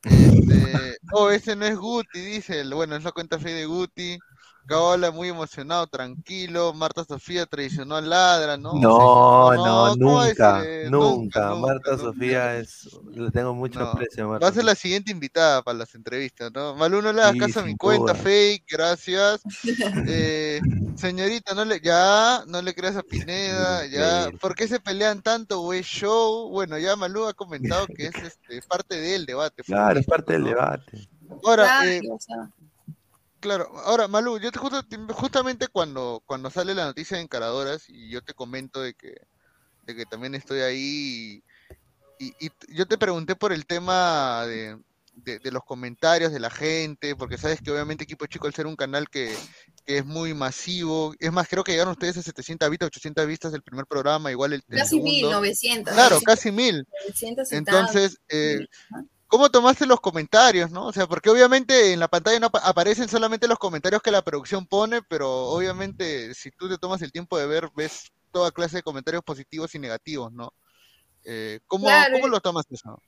Este, oh, ese no es Guti, dice. el- Bueno, es la cuenta fe de Guti. Caola muy emocionado, tranquilo. Marta Sofía traicionó a Ladra, ¿no?
No,
Sí,
no,
¿cómo va a
nunca, nunca.
nunca,
Marta
nunca.
Sofía es, le tengo mucho
No,
aprecio a
Va
Marta.
a ser la siguiente invitada para las entrevistas, ¿no? Malú, no le hagas
Sí,
caso a mi cuenta,
duda.
fake, gracias. Eh, señorita, no le, ya, no le creas a Pineda, ya. ¿Por qué se pelean tanto, güey? Show. Bueno, ya Malú ha comentado que es este, parte del debate.
Claro, es parte del debate.
Ahora,
Claro,
eh,
o sea,
Claro, ahora Malú, yo te justo, justamente cuando, cuando sale la noticia de Encaradoras y yo te comento de que, de que también estoy ahí y, y- y yo te pregunté por el tema de, de- de los comentarios de la gente, porque sabes que obviamente Equipo Chico al ser un canal que, que es muy masivo, es más, creo que llegaron ustedes a 700 vistas, 800 vistas del primer programa, igual el, el
casi mil,
segundo.
900.
Claro, casi mil.
900 y
Entonces, eh. ¿Cómo tomaste los comentarios, no? O sea, porque obviamente en la pantalla no apa- aparecen solamente los comentarios que la producción pone, pero obviamente si tú te tomas el tiempo de ver, ves toda clase de comentarios positivos y negativos, ¿no? Eh, ¿cómo,
Claro,
¿Cómo lo tomas eso?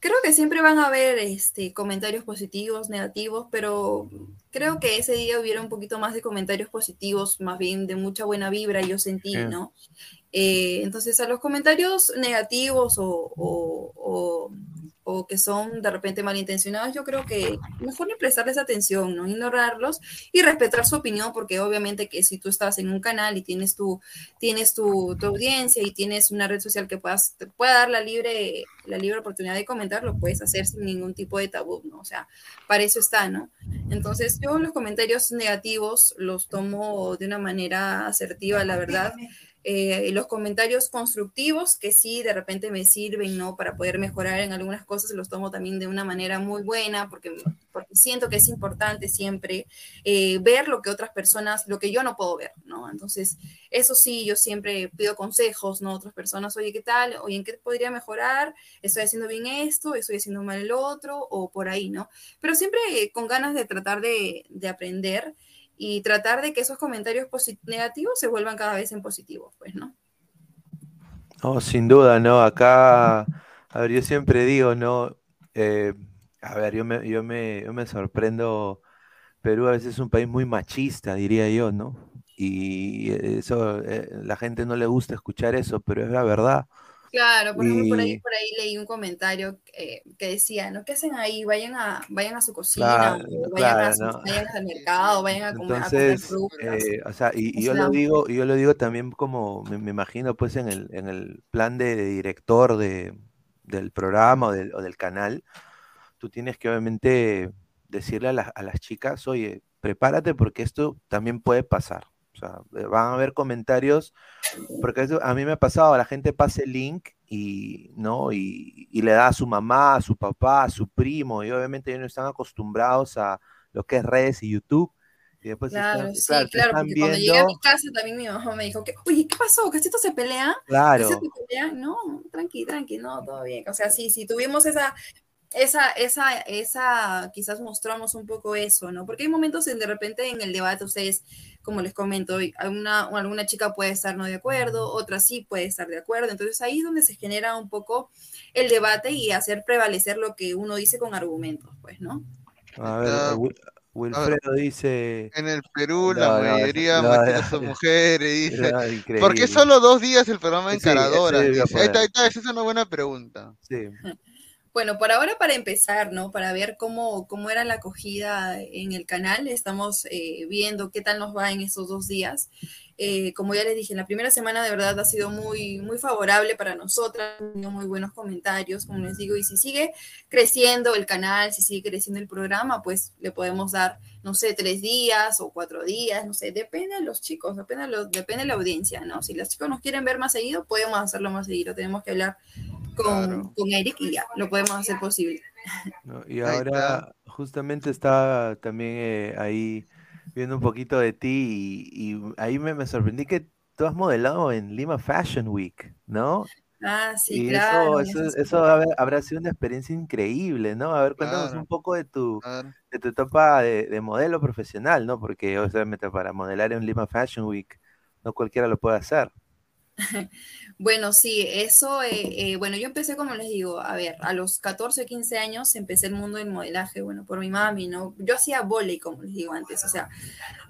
Creo que siempre van a haber este, comentarios positivos, negativos, pero creo que ese día hubiera un poquito más de comentarios positivos, más bien de mucha buena vibra, yo sentí, ¿no? Eh, entonces, a los comentarios negativos o, o que son de repente malintencionados, yo creo que mejor ni prestarles atención, ¿no? Ignorarlos y respetar su opinión, porque obviamente que si tú estás en un canal y tienes tu, tienes tu, audiencia y tienes una red social que puedas, te pueda dar la libre, la libre oportunidad de comentar, lo puedes hacer sin ningún tipo de tabú, ¿no? O sea, para eso está, ¿no? Entonces, yo los comentarios negativos los tomo de una manera asertiva, la verdad. Eh, los comentarios constructivos que sí de repente me sirven, ¿no? Para poder mejorar en algunas cosas, los tomo también de una manera muy buena, porque, porque siento que es importante siempre eh, ver lo que otras personas, lo que yo no puedo ver, ¿no? Entonces, eso sí, yo siempre pido consejos, ¿no? Otras personas, oye, ¿qué tal? Oye, ¿en qué podría mejorar? ¿Estoy haciendo bien esto? ¿Estoy haciendo mal el otro? O por ahí, ¿no? Pero siempre con ganas de tratar de, de aprender y tratar de que esos comentarios negativos se vuelvan cada vez en positivos, pues, ¿no?
No, sin duda, ¿no? Acá, a ver, yo siempre digo, ¿no? Eh, a ver, yo me, yo, me, yo me sorprendo, Perú a veces es un país muy machista, diría yo, ¿no? Y eso, eh, la gente no le gusta escuchar eso, pero es la verdad.
Claro, por ejemplo, por ahí, por ahí leí un comentario que decía, ¿no? ¿Qué hacen ahí? Vayan a, vayan a su cocina, vayan, al mercado, vayan a comer,
Entonces, eh, o sea, y, yo lo digo, yo lo digo también como me, imagino pues en el, en el plan de, director de, del programa o del, o del, canal, tú tienes que obviamente decirle a, a las chicas, oye, prepárate porque esto también puede pasar. Sea, eh, van a haber comentarios, porque a mí me ha pasado, la gente pasa el link y, ¿no? Y, le da a su mamá, a su papá, a su primo, y obviamente ellos no están acostumbrados a lo que es redes y YouTube. Y después
claro, sí, claro, porque cuando llegué a mi casa también mi mamá me dijo que, oye, ¿qué pasó? ¿Casito se pelea?
Claro.
se pelea? No, tranqui, tranqui, no, todo bien. O sea, sí, sí, tuvimos esa, esa, esa, esa, quizás mostramos un poco eso, ¿no? Porque hay momentos en de repente en el debate ustedes, como les comento, alguna, alguna chica puede estar no de acuerdo, otra sí puede estar de acuerdo, entonces ahí es donde se genera un poco el debate y hacer prevalecer lo que uno dice con argumentos, pues, ¿no?
A ver, Wilfredo dice.
En el Perú la mayoría no, son mujeres. Dice. ¿Por qué solo dos días el programa encaradora? ahí está, ahí está, esa es una buena pregunta.
Sí.
Bueno, por ahora para empezar, ¿no? Para ver cómo, cómo era la acogida en el canal, estamos eh, viendo qué tal nos va en estos dos días. Eh, como ya les dije, la primera semana de verdad ha sido muy, muy favorable para nosotras, muy buenos comentarios, como les digo, y si sigue creciendo el canal, si sigue creciendo el programa, pues le podemos dar, no sé, tres días o cuatro días, no sé, depende de los chicos, depende de, los, depende de la audiencia, ¿no? Si los chicos nos quieren ver más seguido, podemos hacerlo más seguido, tenemos que hablar con, Eric y ya, lo podemos hacer posible.
y ahora justamente estaba también eh, ahí viendo un poquito de ti y, ahí me, sorprendí que tú has modelado en Lima Fashion Week, ¿no?
Ah, sí, claro.
Eso, eso, habrá sido una experiencia increíble, ¿no? A ver, cuéntanos un poco de tu, de tu etapa de, de, modelo profesional, ¿no? Porque obviamente para modelar en Lima Fashion Week no cualquiera lo puede hacer.
Bueno, sí, eso, eh, eh, bueno, yo empecé, como les digo, a ver, a los 14, 15 años empecé el mundo del modelaje, bueno, por mi mami, ¿no? Yo hacía volei, como les digo antes, o sea,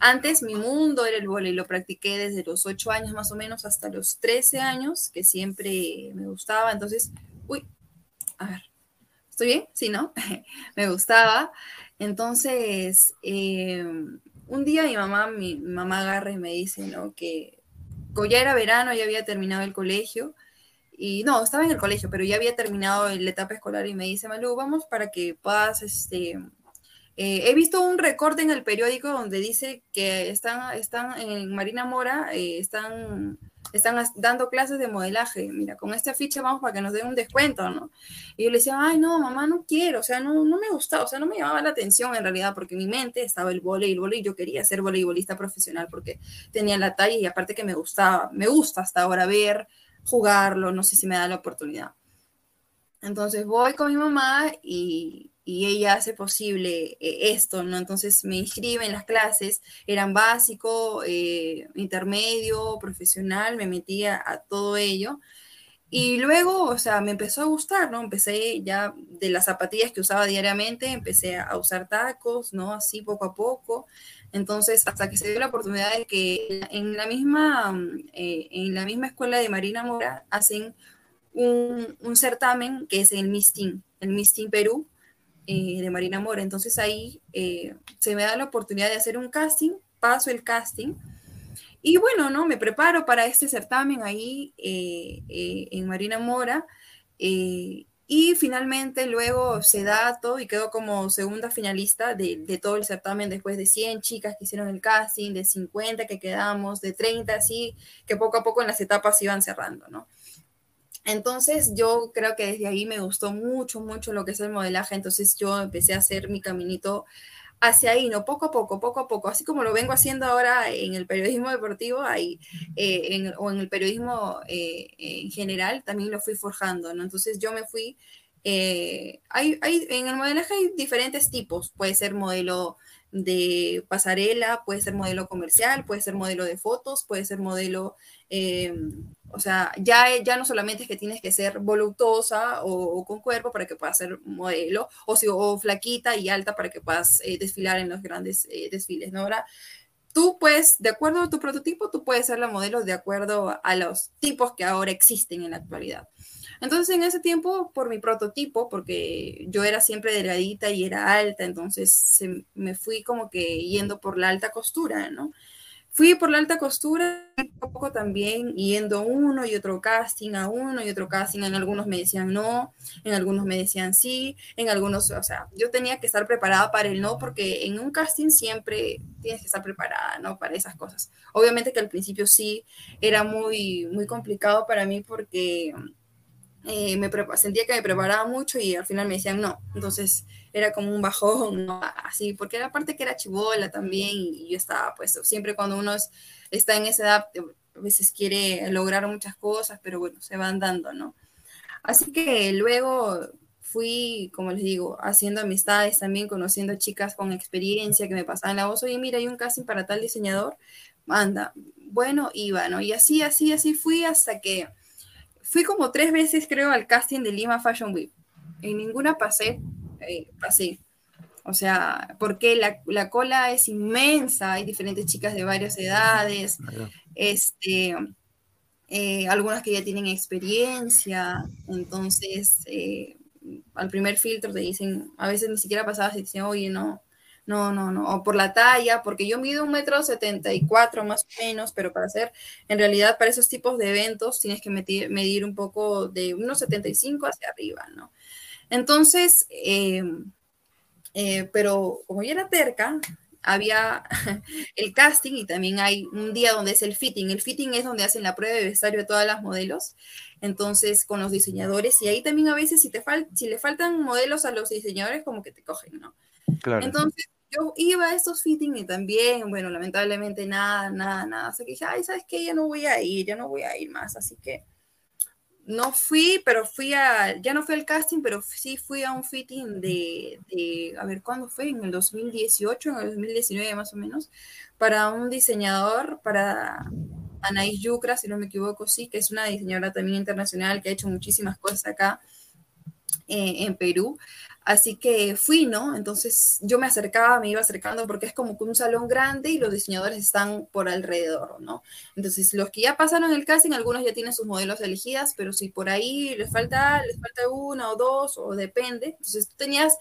antes mi mundo era el volei, lo practiqué desde los 8 años más o menos hasta los 13 años, que siempre me gustaba, entonces, uy, a ver, ¿estoy bien? Sí, ¿no? me gustaba, entonces, eh, un día mi mamá, mi mamá agarra y me dice, ¿no? Que ya era verano, ya había terminado el colegio. Y no, estaba en el colegio, pero ya había terminado la etapa escolar y me dice, Malú, vamos para que puedas, este, eh, he visto un recorte en el periódico donde dice que están, están en Marina Mora, eh, están están dando clases de modelaje, mira, con esta ficha vamos para que nos den un descuento, ¿no? Y yo le decía, ay, no, mamá, no quiero, o sea, no, no me gustaba, o sea, no me llamaba la atención en realidad, porque en mi mente estaba el voleibol y yo quería ser voleibolista profesional porque tenía la talla y aparte que me gustaba, me gusta hasta ahora ver, jugarlo, no sé si me da la oportunidad. Entonces voy con mi mamá y, y ella hace posible eh, esto, ¿no? Entonces me inscribe en las clases, eran básico, eh, intermedio, profesional, me metía a todo ello. Y luego, o sea, me empezó a gustar, ¿no? Empecé ya de las zapatillas que usaba diariamente, empecé a usar tacos, ¿no? Así poco a poco. Entonces, hasta que se dio la oportunidad de que en la misma, eh, en la misma escuela de Marina Mora hacen un, certamen que es el Mistin, el Mistin Perú eh, de Marina Mora. Entonces ahí eh, se me da la oportunidad de hacer un casting, paso el casting y bueno, ¿no? Me preparo para este certamen ahí eh, en Marina Mora. Y finalmente luego se da todo y quedo como segunda finalista de, de, todo el certamen después de 100 chicas que hicieron el casting, de 50 que quedamos, de 30, así que poco a poco en las etapas iban cerrando, ¿no? Entonces yo creo que desde ahí me gustó mucho, mucho lo que es el modelaje, entonces yo empecé a hacer mi caminito hacia ahí, ¿no? Poco a poco, poco a poco, así como lo vengo haciendo ahora en el periodismo deportivo ahí, eh, o en el periodismo eh, en general, también lo fui forjando, ¿no? Entonces yo me fui, eh, hay, hay, en el modelaje hay diferentes tipos, puede ser modelo de pasarela, puede ser modelo comercial, puede ser modelo de fotos, puede ser modelo o sea, ya, ya no solamente es que tienes que ser voluptuosa o, con cuerpo para que puedas ser modelo, o, si, o flaquita y alta para que puedas eh, desfilar en los grandes eh, desfiles, ¿no? Ahora, tú puedes, de acuerdo a tu prototipo, tú puedes ser la modelo de acuerdo a los tipos que ahora existen en la actualidad. Entonces, en ese tiempo, por mi prototipo, porque yo era siempre delgadita y era alta, entonces me fui como que yendo por la alta costura, ¿no? Fui por la alta costura, un poco también yendo uno y otro casting a uno y otro casting. En algunos me decían no, en algunos me decían sí, en algunos, o sea, yo tenía que estar preparada para el no, porque en un casting siempre tienes que estar preparada, ¿no? Para esas cosas. Obviamente que al principio sí era muy, muy complicado para mí porque eh, me sentía que me preparaba mucho y al final me decían no. Entonces era como un bajón, así, porque era parte que era chivola también y yo estaba, pues siempre cuando uno está en esa edad, a veces quiere lograr muchas cosas, pero bueno, se van dando, ¿no? Así que luego fui, como les digo, haciendo amistades también, conociendo chicas con experiencia que me pasaban la voz, oye, mira, hay un casting para tal diseñador, manda, bueno, iba, ¿no? Y así, así, así fui hasta que fui como tres veces, creo, al casting de Lima Fashion Week. En ninguna pasé, eh, pasé. O sea, porque la, la, cola es inmensa, hay diferentes chicas de varias edades, este, eh, algunas que ya tienen experiencia, entonces eh, al primer filtro te dicen, a veces ni siquiera pasabas y te dicen, oye, no, no, no, no, o por la talla, porque yo mido un metro setenta y cuatro más o menos, pero para hacer, en realidad para esos tipos de eventos tienes que medir, medir un poco de unos 75 hacia arriba, ¿no? Entonces, em, eh, pero como yo era terca, había el casting y también hay un día donde es el fitting. El fitting es donde hacen la prueba de vestuario a todas las modelos, entonces con los diseñadores y ahí también a veces si, te si le faltan modelos a los diseñadores como que te cogen, ¿no? Entonces yo iba a estos fitting y también, bueno, lamentablemente nada, nada, nada. Que dije, ay, ¿sabes qué? Ya no voy a ir, ya no voy a ir más. Así que no fui, pero fui a, ya no fui al casting, pero sí fui a un fitting de, de, a ver, ¿cuándo fue? En el 2018, en el 2019 más o menos, para un diseñador, para Anaís Yucra, si no me equivoco, sí, que es una diseñadora también internacional que ha hecho muchísimas cosas acá eh, en Perú. Así que fui, ¿no? Entonces yo me acercaba, me iba acercando porque es como un salón grande y los diseñadores están por alrededor, ¿no? Entonces los que ya pasaron el casting, algunos ya tienen sus modelos elegidas, pero si por ahí les falta, les falta una o dos o depende, entonces tú tenías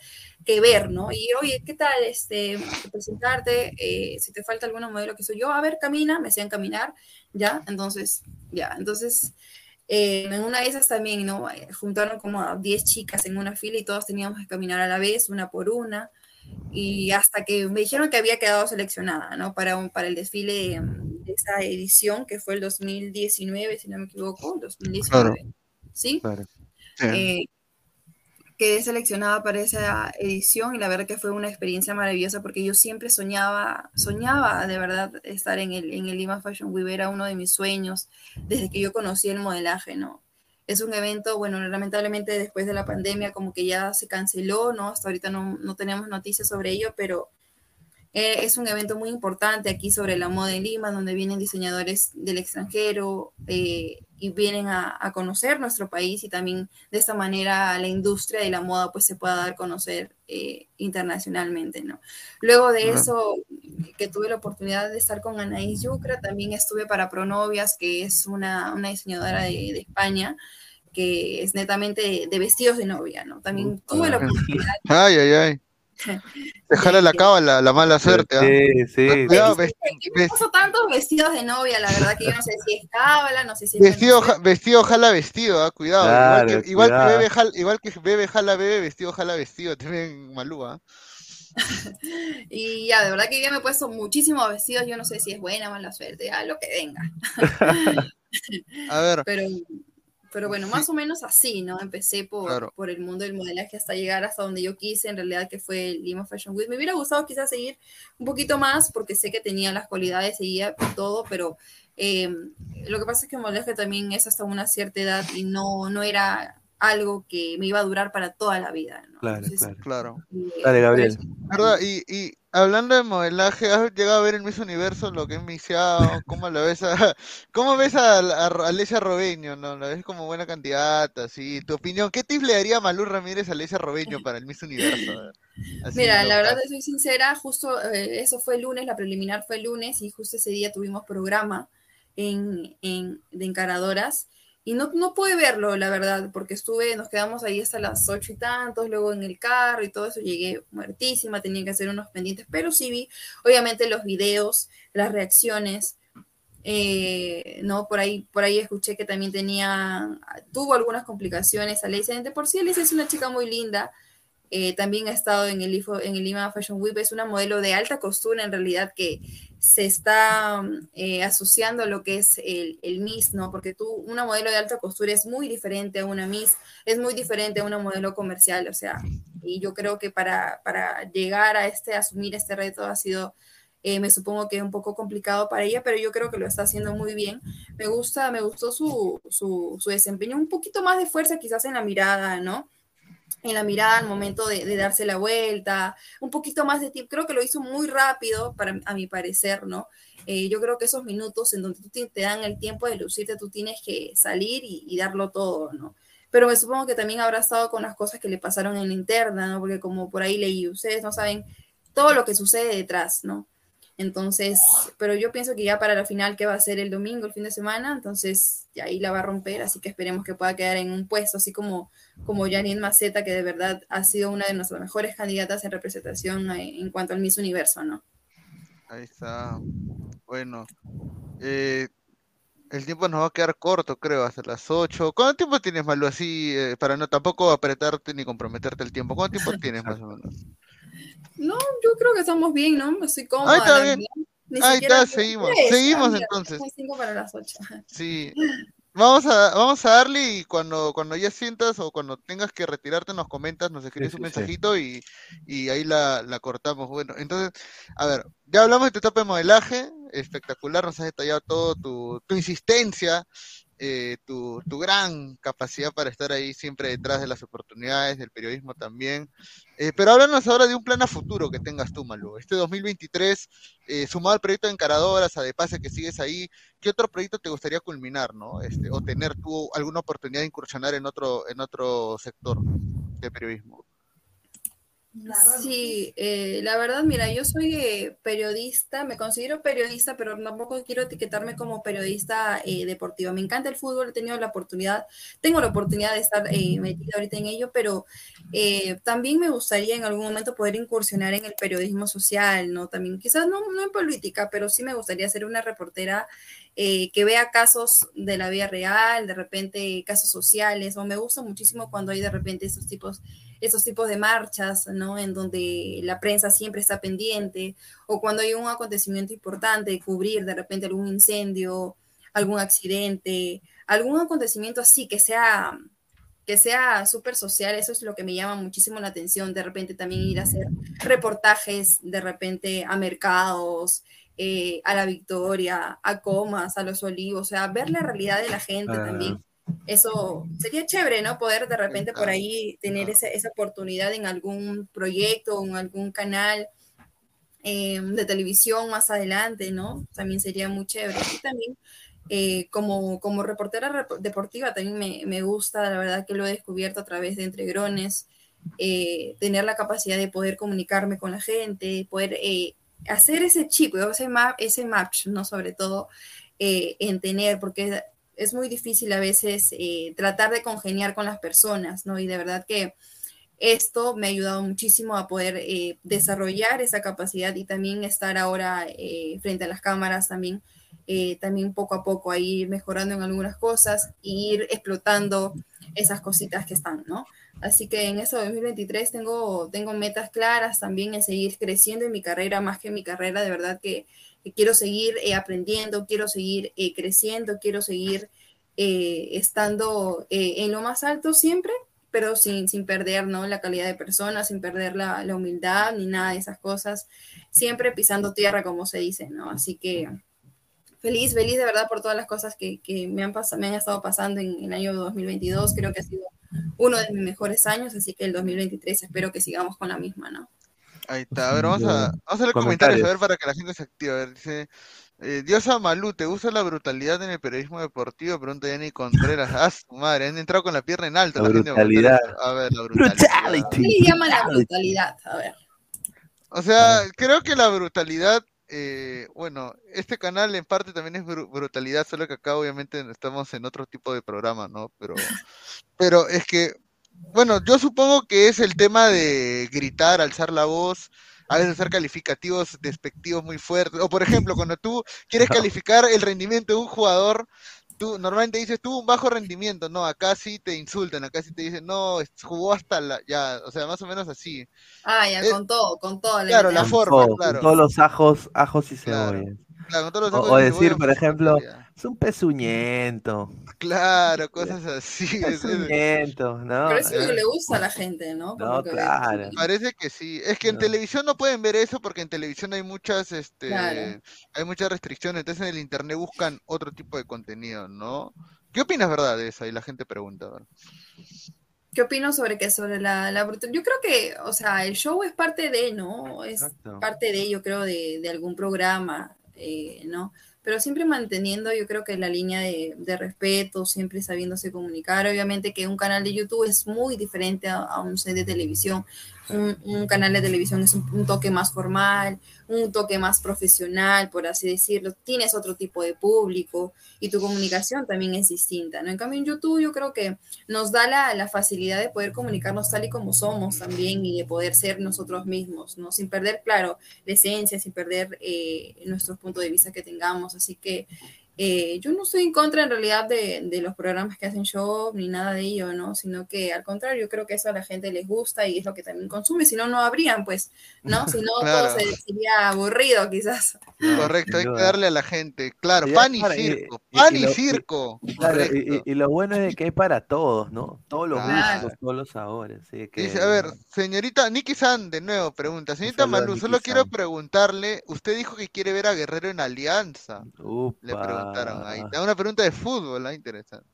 que ver, ¿no? Y oye, ¿qué tal? Este, presentarte, eh, si te falta algún modelo que soy yo, a ver, camina, me hacían caminar, ¿ya? Entonces, ya, entonces eh, en una de esas también, ¿no? Eh, juntaron como a 10 chicas en una fila y todas teníamos que caminar a la vez, una por una. Y hasta que me dijeron que había quedado seleccionada, ¿no? Para, un, para el desfile mm, de esa edición, que fue el 2019, si no me equivoco, 2019. ¿Sí? Claro. Eh, quedé seleccionada para esa edición y la verdad que fue una experiencia maravillosa porque yo siempre soñaba, soñaba de verdad estar en el, en el Lima Fashion Week, era uno de mis sueños desde que yo conocí el modelaje, ¿no? Es un evento, bueno, lamentablemente después de la pandemia como que ya se canceló, ¿no? Hasta ahorita no, no tenemos noticias sobre ello, pero Eh, es un evento muy importante aquí sobre la moda en Lima, donde vienen diseñadores del extranjero eh, y vienen a, conocer nuestro país y también de esta manera la industria de la moda pues se pueda dar a conocer eh, internacionalmente, ¿no? Luego de eso, que tuve la oportunidad de estar con Anaís Yucra, también estuve para Pronovias, que es una, una diseñadora de, de España, que es netamente de, vestidos de novia, ¿no? También tuve la oportunidad.
Ay, ay, ay. Dejarle la cábala, la mala suerte. ¿ah?
Sí, sí.
Cuidado, puso tantos vestidos de novia, la verdad que yo no sé si es cábala, no sé si es.
Vestido, vestido jala vestido, ¿ah? cuidado. igual, que, igual, Que bebe, jala, igual que bebe jala bebe, vestido jala vestido, también malúa. ¿ah?
y ya, de verdad que yo me he puesto muchísimos vestidos, yo no sé si es buena o mala suerte, ya lo que venga.
A ver.
Pero pero bueno, más o menos así, ¿no? Empecé por, por el mundo del modelaje hasta llegar hasta donde yo quise, en realidad que fue el Lima Fashion Week. Me hubiera gustado quizás seguir un poquito más porque sé que tenía las cualidades, seguía todo, pero em, lo que pasa es que el modelaje también es hasta una cierta edad y no, no era algo que me iba a durar para toda la vida. ¿no?
Claro, claro.
claro.
Eh, Dale, Gabriel.
¿Verdad? Y, y, hablando de modelaje, ¿has llegado a ver en Miss Universo lo que es Misiao? ¿Cómo la ves a, cómo ves a, a, Alesia Robeño? ¿no? ¿La ves como buena candidata? ¿sí? ¿Tu opinión? ¿Qué tips le daría Malú Ramírez a Alesia Robeño para el Miss Universo?
Mira, la verdad, te soy sincera, justo eh, eso fue el lunes, la preliminar fue el lunes y justo ese día tuvimos programa en, en, de encaradoras y no, no pude verlo, la verdad, porque estuve, nos quedamos ahí hasta las ocho y tantos, luego en el carro y todo eso, llegué muertísima, tenía que hacer unos pendientes, pero sí vi, obviamente, los videos, las reacciones, eh, no, por ahí, por ahí escuché que también tenía, tuvo algunas complicaciones Alicia, por sí Alicia es una chica muy linda, eh, también ha estado en el, en el Lima Fashion Week, es una modelo de alta costura en realidad que se está eh, asociando a lo que es el, el, Miss, ¿no? Porque tú, una modelo de alta costura es muy diferente a una Miss, es muy diferente a una modelo comercial, o sea, y yo creo que para, para llegar a este, asumir este reto ha sido, eh, me supongo que un poco complicado para ella, pero yo creo que lo está haciendo muy bien. Me gusta, me gustó su, su, su desempeño, un poquito más de fuerza quizás en la mirada, ¿no? En la mirada al momento de, darse la vuelta, un poquito más de tiempo, creo que lo hizo muy rápido, para, a mi parecer, ¿no? Eh, yo creo que esos minutos en donde te, dan el tiempo de lucirte, tú tienes que salir y, darlo todo, ¿no? Pero me supongo que también habrá estado con las cosas que le pasaron en la interna, ¿no? Porque como por ahí leí, ustedes no saben todo lo que sucede detrás, ¿no? Entonces, pero yo pienso que ya para la final que va a ser el domingo, el fin de semana, entonces ya ahí la va a romper, así que esperemos que pueda quedar en un puesto, así como, como Janine Maceta, que de verdad ha sido una de nuestras mejores candidatas en representación en cuanto al Miss Universo, ¿no?
Ahí está. Bueno, eh, el tiempo nos va a quedar corto, creo, hasta las 8. ¿Cuánto tiempo tienes, Malu, así, eh, para no tampoco apretarte ni comprometerte el tiempo? ¿Cuánto tiempo tienes más o menos?
No, yo creo que estamos bien, ¿no? Estoy cómoda.
Ahí está bien. Ahí está, seguimos. Seguimos entonces.
para las 8.
Sí. Vamos a, vamos a darle y cuando, cuando ya sientas o cuando tengas que retirarte nos comentas, nos escribes un mensajito y, y, ahí la, la, cortamos. Bueno, entonces, a ver, ya hablamos de tu etapa de modelaje, espectacular, nos has detallado todo tu, tu insistencia eh, tu, tu, gran capacidad para estar ahí siempre detrás de las oportunidades, del periodismo también. Eh, pero háblanos ahora de un plan a futuro que tengas tú, Malu. Este 2023, eh, sumado al proyecto de Encaradoras, a De Pase que sigues ahí, ¿qué otro proyecto te gustaría culminar, no? Este, o tener tú alguna oportunidad de incursionar en otro, en otro sector de periodismo.
Sí, eh, la verdad, mira, yo soy eh, periodista, me considero periodista, pero tampoco quiero etiquetarme como periodista eh, deportiva. Me encanta el fútbol, he tenido la oportunidad, tengo la oportunidad de estar metida ahorita en ello, pero también me gustaría en algún momento poder incursionar en el periodismo social, ¿no? También, quizás no, no en política, pero sí me gustaría ser una reportera que vea casos de la vida real, de repente casos sociales, o me gusta muchísimo cuando hay de repente esos tipos esos tipos de marchas, ¿no? En donde la prensa siempre está pendiente, o cuando hay un acontecimiento importante, cubrir de repente algún incendio, algún accidente, algún acontecimiento así que sea que sea súper social, eso es lo que me llama muchísimo la atención, de repente también ir a hacer reportajes, de repente a mercados, eh, a la Victoria, a Comas, a los Olivos, o sea, ver la realidad de la gente ah. también eso sería chévere, ¿no? Poder de repente por ahí tener esa, esa oportunidad en algún proyecto en algún canal em, de televisión más adelante, ¿no? También sería muy chévere. Y también eh, como, como reportera deportiva también me, me, gusta, la verdad que lo he descubierto a través de Entregrones, eh, tener la capacidad de poder comunicarme con la gente, poder eh, hacer ese chip, ese, map, ese match, ¿no? Sobre todo en tener, porque es muy difícil a veces tratar de congeniar con las personas, ¿no? Y de verdad que esto me ha ayudado muchísimo a poder desarrollar esa capacidad y también estar ahora frente a las cámaras también eh, también poco a poco a ir mejorando en algunas cosas e ir explotando esas cositas que están, ¿no? Así que en eso 2023 tengo, tengo metas claras también en seguir creciendo en mi carrera, más que en mi carrera, de verdad que, quiero seguir eh, aprendiendo, quiero seguir eh, creciendo, quiero seguir estando en lo más alto siempre, pero sin, sin perder ¿no? la calidad de persona, sin perder la, la humildad ni nada de esas cosas, siempre pisando tierra, como se dice, ¿no? Así que feliz, feliz de verdad por todas las cosas que, que me, han me han estado pasando en, el año 2022. Creo que ha sido uno de mis mejores años, así que el 2023 espero que sigamos con la misma, ¿no?
Ahí está, a ver, vamos a, vamos a leer comentarios, a ver, para que la gente se active. A ver, dice, eh, Diosa Malú, ¿te gusta la brutalidad en el periodismo deportivo? Pregunta Jenny Contreras. Ah, su madre, han entrado con la pierna en alto.
La, brutalidad.
a ver, la brutalidad.
¿Qué le llaman la brutalidad? A ver.
O sea, creo que la brutalidad eh, bueno, este canal en parte también es brutalidad, solo que acá obviamente estamos en otro tipo de programa, ¿no? Pero, pero es que, bueno, yo supongo que es el tema de gritar, alzar la voz, a veces hacer calificativos despectivos muy fuertes, o por ejemplo, cuando tú quieres calificar el rendimiento de un jugador, tú normalmente dices, tuvo un bajo rendimiento, no, acá sí te insultan, acá sí te dicen, no, jugó hasta la, ya, o sea, más o menos así.
Ah, ya, con todo, con todo.
Claro, la forma, claro.
Con todos los ajos, ajos y cebollas.
Claro,
o, o decir, por ejemplo, es un pezuñento.
Claro, cosas así.
Pezuñento, ¿no?
Pero eso es lo que le gusta a la gente, ¿no?
no, claro.
Parece que sí. Es que en televisión no pueden ver eso porque en televisión hay muchas, este, hay muchas restricciones. Entonces en el internet buscan otro tipo de contenido, ¿no? ¿Qué opinas, verdad, de eso? Y la gente pregunta.
¿Qué opino sobre qué? Sobre la, la brutalidad. Yo creo que, o sea, el show es parte de, ¿no? Es parte de, yo creo, de, de algún programa, eh, ¿no? pero siempre manteniendo yo creo que la línea de, respeto, siempre sabiéndose comunicar. Obviamente que un canal de YouTube es muy diferente a, a un set de televisión un, canal de televisión es un, toque más formal, un toque más profesional, por así decirlo. Tienes otro tipo de público y tu comunicación también es distinta, ¿no? En cambio, en YouTube yo creo que nos da la, la facilidad de poder comunicarnos tal y como somos también y de poder ser nosotros mismos, ¿no? Sin perder, claro, la esencia, sin perder eh, nuestros puntos de vista que tengamos. Así que eh, yo no estoy en contra en realidad de, de, los programas que hacen show ni nada de ello, ¿no? Sino que al contrario, yo creo que eso a la gente les gusta y es lo que también consume, si no, no habrían, pues, ¿no? Si no, todo sería aburrido quizás.
Correcto, hay que darle a la gente, claro, pan y circo, pan y, circo.
y, lo bueno es que hay para todos, ¿no? Todos los gustos, todos los sabores. Que,
Dice, a ver, señorita Nikki San, de nuevo, pregunta, señorita Malú, solo quiero preguntarle, usted dijo que quiere ver a Guerrero en Alianza. Le ahí. Ah. Una pregunta de fútbol, ¿ah? interesante.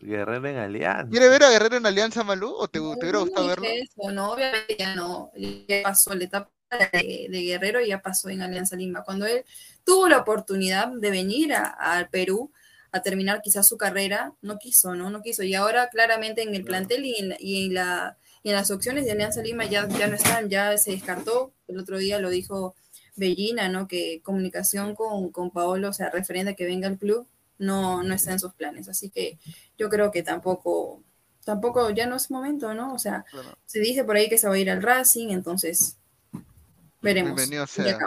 Guerrero en Alianza.
¿Quiere ver a Guerrero en Alianza, Malú? ¿O te, hubiera gustado verlo?
no, obviamente ya no. Ya pasó la etapa de, Guerrero y ya pasó en Alianza Lima. Cuando él tuvo la oportunidad de venir al Perú a terminar quizás su carrera, no quiso, ¿no? No quiso. Y ahora claramente en el plantel y en, y en, la, y en las opciones de Alianza Lima ya, ya no están, ya se descartó. El otro día lo dijo Bellina, ¿no? Que comunicación con, con Paolo, o sea, referente a que venga al club, no, no está en sus planes. Así que yo creo que tampoco, tampoco ya no es momento, ¿no? O sea, se dice por ahí que se va a ir al Racing, entonces veremos.
Bienvenido sea.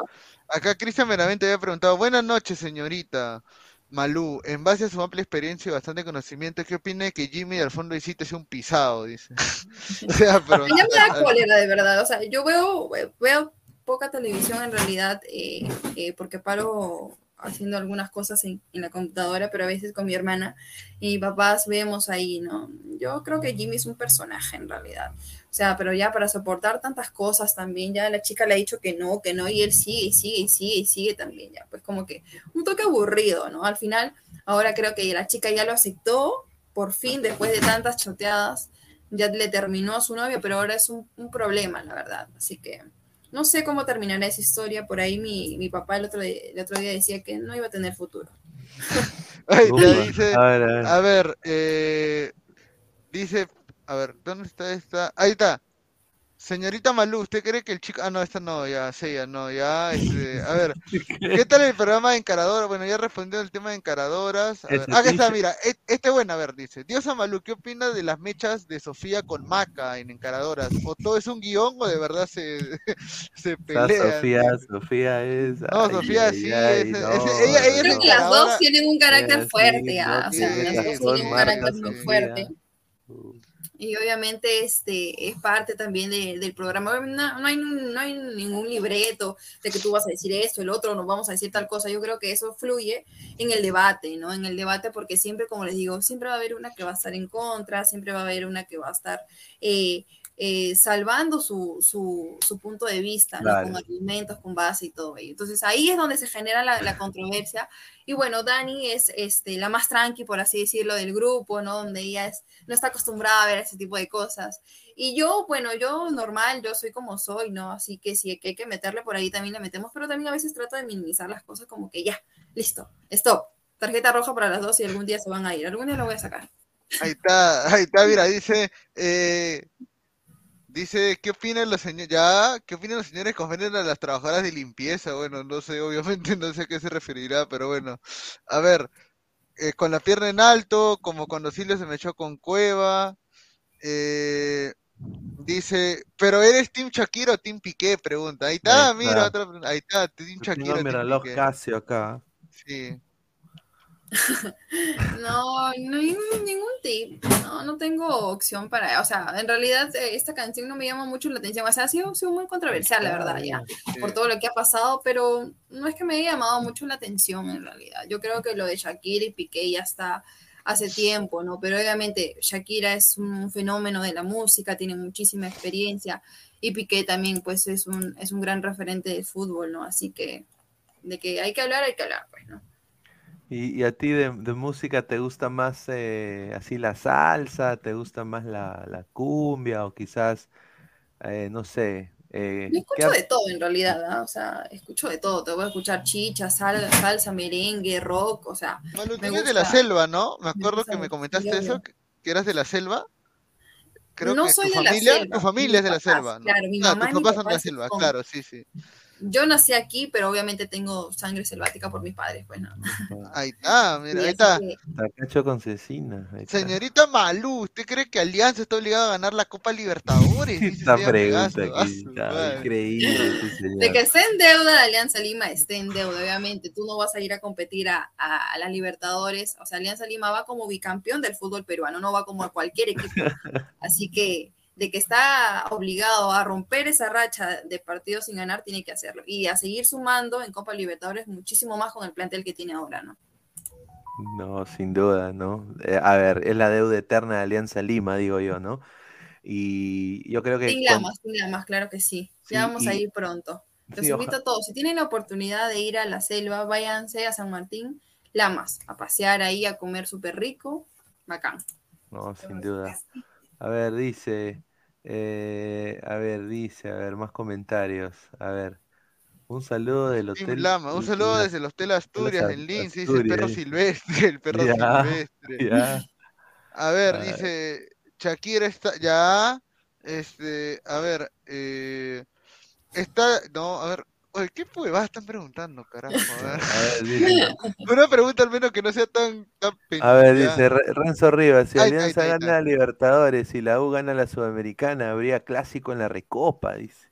Acá Cristian Meramente había preguntado, buenas noches, señorita. Malú, en base a su amplia experiencia y bastante conocimiento, ¿qué opina de que Jimmy al fondo hiciste sea un pisado? Dice.
o sea, pero... Ya me da cólera, de verdad. O sea, yo veo, veo poca televisión en realidad, eh, eh, porque paro haciendo algunas cosas en, la computadora, pero a veces con mi hermana y papás vemos ahí, ¿no? Yo creo que Jimmy es un personaje en realidad. O sea, pero ya para soportar tantas cosas también, ya la chica le ha dicho que no, que no, y él sigue y sigue y sigue y sigue también, ya. Pues como que un toque aburrido, ¿no? Al final, ahora creo que la chica ya lo aceptó, por fin, después de tantas choteadas, ya le terminó a su novio, pero ahora es un, un problema, la verdad. Así que no sé cómo terminará esa historia. Por ahí mi, mi papá el otro, el otro día decía que no iba a tener futuro.
Ahí te dice, a ver, a ver, a ver eh, dice, a ver, ¿dónde está esta? Ahí está. Señorita Malú, ¿usted cree que el chico... Ah, no, esta no, ya, sí, ya, no, ya, este... A ver, ¿qué tal el programa de encaradoras? Bueno, ya respondió el tema de encaradoras. A ver, ah, está, mira, e, este bueno, a ver, dice. Diosa Malú, ¿qué opina de las mechas de Sofía con Maca en encaradoras? ¿O todo es un guion o de verdad se, se pelea?
Sofía, Sofía es...
No, Sofía sí, es, ella, ella
Creo que las dos tienen un carácter fuerte, ah, o sea, las dos tienen un carácter muy fuerte. Y obviamente este es parte también del programa. No, hay, no hay ningún libreto de que tú vas a decir esto, el otro, no vamos a decir tal cosa. Yo creo que eso fluye en el debate, ¿no? En el debate porque siempre, como les digo, siempre va a haber una que va a estar en contra, siempre va a haber una que va a estar eh, eh, salvando su, su, su, punto de vista, ¿no? con argumentos, con base y todo ello. Entonces ahí es donde se genera la, la, controversia. Y bueno, Dani es este, la más tranqui, por así decirlo, del grupo, ¿no? Donde ella es, no está acostumbrada a ver ese tipo de cosas. Y yo, bueno, yo normal, yo soy como soy, ¿no? Así que si hay que meterle por ahí, también le metemos, pero también a veces trato de minimizar las cosas como que ya, listo, stop. Tarjeta roja para las dos y algún día se van a ir. Algún día lo voy a sacar.
Ahí está, ahí está, mira, dice, eh, Dice, ¿qué opinan los señores? Ya, ¿qué opinan los señores que ofenden a las trabajadoras de limpieza? Bueno, no sé, obviamente no sé a qué se referirá, pero bueno. A ver, eh, con la pierna en alto, como cuando Silvio se me echó con Cueva. Eh, dice, ¿pero eres Team Shakira o Team Piqué? Pregunta. Ahí está, mira, otra, ahí está, Team Shakira.
Tengo mi reloj Casio acá.
Sí.
no, no hay ningún tip. No, no tengo opción para. O sea, en realidad eh, esta canción no me llama mucho la atención. O sea, ha sido, muy controversial, la verdad, ya, por todo lo que ha pasado, pero no es que me haya llamado mucho la atención en realidad. Yo creo que lo de Shakira y Piqué ya está hace tiempo, ¿no? Pero obviamente Shakira es un fenómeno de la música, tiene muchísima experiencia y Piqué también, pues, es un, es un gran referente del fútbol, ¿no? Así que de que hay que hablar, hay que hablar, pues, ¿no?
¿Y, a ti de, música te gusta más eh, así la salsa, te gusta más la, cumbia o quizás, eh, no sé?
Eh, escucho de todo en realidad, ¿ah? o sea, escucho de todo, te voy a escuchar chicha, salsa, merengue, rock, o sea.
Bueno, tú eres de la selva, ¿no? Me acuerdo que me comentaste eso, que, eras de la selva. Creo no que soy tu de familia, la selva. Tu familia es de la selva, ¿no?
Claro, mi ah, mamá
tus papás son de la selva, claro, sí, sí
yo nací aquí, pero obviamente tengo sangre selvática por mis padres, pues no.
Ahí está, mira, ahí está.
Está con cecina.
Señorita Malú, ¿usted cree que Alianza está obligado a ganar la Copa Libertadores?
Esta pregunta aquí, increíble.
de que esté en deuda de Alianza Lima, esté en deuda, obviamente. Tú no vas a ir a competir a, a, las Libertadores. O sea, Alianza Lima va como bicampeón del fútbol peruano, no va como a cualquier equipo. Así que de que está obligado a romper esa racha de partidos sin ganar, tiene que hacerlo. Y a seguir sumando en Copa Libertadores muchísimo más con el plantel que tiene ahora, ¿no?
No, sin duda, ¿no? Eh, a ver, es la deuda eterna de Alianza Lima, digo yo, ¿no? Y yo creo que...
Sin Lamas, sin Lamas, claro que sí. ya vamos a ir pronto. Los invito a todos. Si tienen la oportunidad de ir a la selva, váyanse a San Martín, Lamas, a pasear ahí, a comer súper rico, bacán.
No, sin duda. A ver, dice, eh, a ver, dice, a ver, más comentarios. A ver. Un saludo del hotel.
Lama, un saludo desde el Hotel Asturias en Lince, dice el perro silvestre, el perro silvestre. A ver, dice Shakira está, ya, este, a ver, eh, está, no, a ver, Oye, ¿qué vas Están preguntando, carajo. A ver. Una pregunta al menos que no sea tan, tan
A ver, dice Renzo Rivas, si Alianza gana la Libertadores y la U gana la Sudamericana, habría clásico en la Recopa, dice.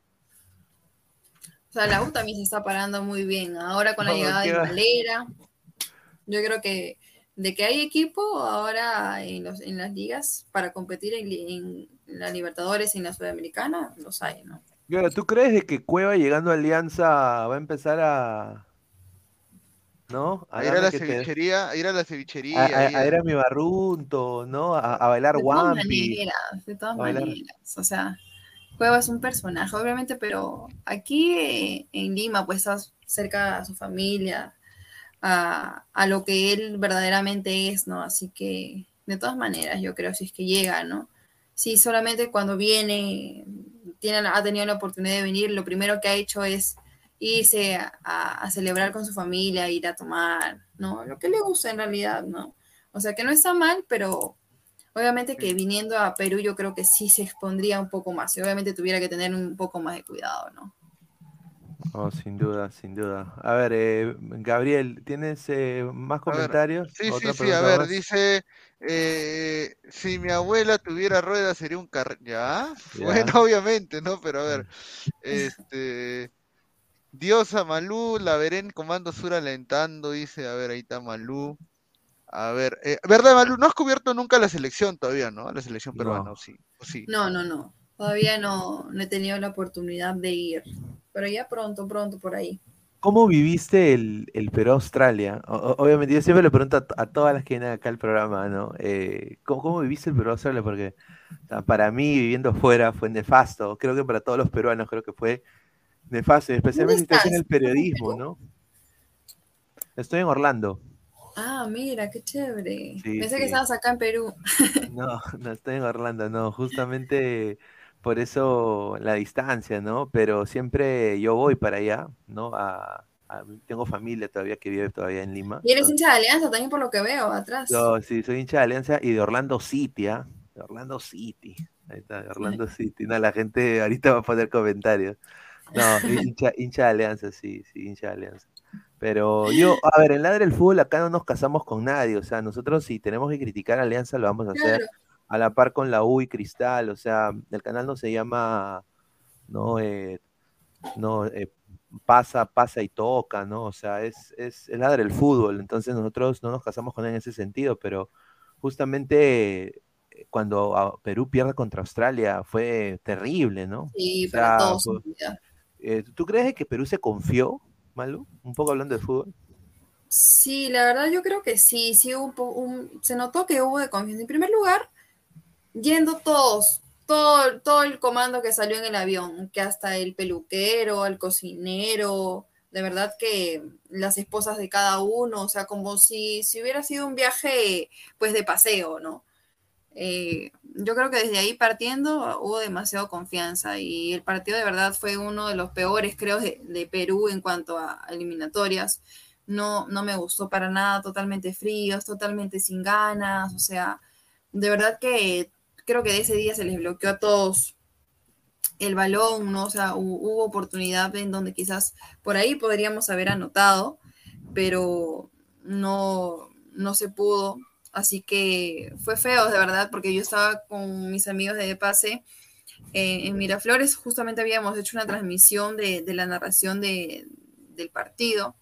O sea, la U también se está parando muy bien. Ahora con la llegada de Valera, yo creo que de que hay equipo ahora en, los, en las ligas para competir en, en la Libertadores y en la Sudamericana, los hay, ¿no?
¿Tú crees de que Cueva llegando a Alianza va a empezar a. ¿No?
A, ir a la cevichería, a ir a la cevichería.
A, ir a mi barrunto, ¿no? A, bailar
Wampi. De todas maneras, O sea, Cueva es un personaje, obviamente, pero aquí en Lima, pues está cerca a su familia, a, a lo que él verdaderamente es, ¿no? Así que, de todas maneras, yo creo, si es que llega, ¿no? Si solamente cuando viene tiene, ha tenido la oportunidad de venir, lo primero que ha hecho es irse a, celebrar con su familia, ir a tomar, ¿no? Lo que le gusta en realidad, ¿no? O sea, que no está mal, pero obviamente que viniendo a Perú yo creo que sí se expondría un poco más y obviamente tuviera que tener un poco más de cuidado, ¿no?
Oh, sin duda, sin duda. A ver, eh, Gabriel, ¿tienes eh, más comentarios?
sí, sí, sí, a ver, dice, eh, si mi abuela tuviera ruedas sería un carro, ¿Ya? Bueno, obviamente, ¿no? Pero a ver, este... Diosa Malú, la veré en Comando Sur alentando, dice, a ver, ahí está Malú. A ver, eh, ¿verdad, Malú? No has cubierto nunca la selección todavía, ¿no? La selección peruana, no. sí, sí.
No, no, no. Todavía no, no he tenido la oportunidad de ir. Pero ya pronto, pronto por ahí.
¿Cómo viviste el, el Perú-Australia? Obviamente, yo siempre le pregunto a, todas las que vienen acá al programa, ¿no? Eh, ¿cómo, viviste el Perú-Australia? Porque para mí, viviendo fuera, fue nefasto. Creo que para todos los peruanos, creo que fue nefasto, especialmente en el periodismo, ¿no? Estoy en Orlando.
Ah, mira, qué chévere. Pensé que estabas acá en Perú.
No, no estoy en Orlando, no. Justamente por eso la distancia, ¿no? Pero siempre yo voy para allá, ¿no? tengo familia todavía que vive todavía en Lima.
Y eres hincha de Alianza también por lo que veo atrás.
No, sí, soy hincha de Alianza y de Orlando City, ¿ah? De Orlando City. Ahí está, de Orlando City. No, la gente ahorita va a poner comentarios. No, hincha, hincha de Alianza, sí, sí, hincha de Alianza. Pero yo, a ver, en Ladre del Fútbol acá no nos casamos con nadie, o sea, nosotros si tenemos que criticar a Alianza lo vamos a hacer a la par con la U y Cristal, o sea, el canal no se llama, no, eh, no, eh, pasa, pasa y toca, ¿no? O sea, es, es, es ladre el fútbol, entonces nosotros no nos casamos con él en ese sentido, pero justamente eh, cuando Perú pierde contra Australia fue terrible, ¿no?
Sí, para todos.
¿Tú crees que Perú se confió, Malu? Un poco hablando de fútbol.
Sí, la verdad yo creo que sí, sí hubo un, se notó que hubo de confianza. En primer lugar, yendo todos, todo, todo el comando que salió en el avión, que hasta el peluquero, el cocinero, de verdad que las esposas de cada uno, o sea, como si, si hubiera sido un viaje pues de paseo, ¿no? Eh, yo creo que desde ahí partiendo hubo demasiada confianza y el partido de verdad fue uno de los peores, creo, de, Perú en cuanto a eliminatorias. No, no me gustó para nada, totalmente fríos, totalmente sin ganas, o sea, de verdad que creo que de ese día se les bloqueó a todos el balón, ¿no? O sea, hubo, oportunidad en donde quizás por ahí podríamos haber anotado, pero no, no se pudo. Así que fue feo, de verdad, porque yo estaba con mis amigos de pase eh, en Miraflores, justamente habíamos hecho una transmisión de, la narración de, del partido.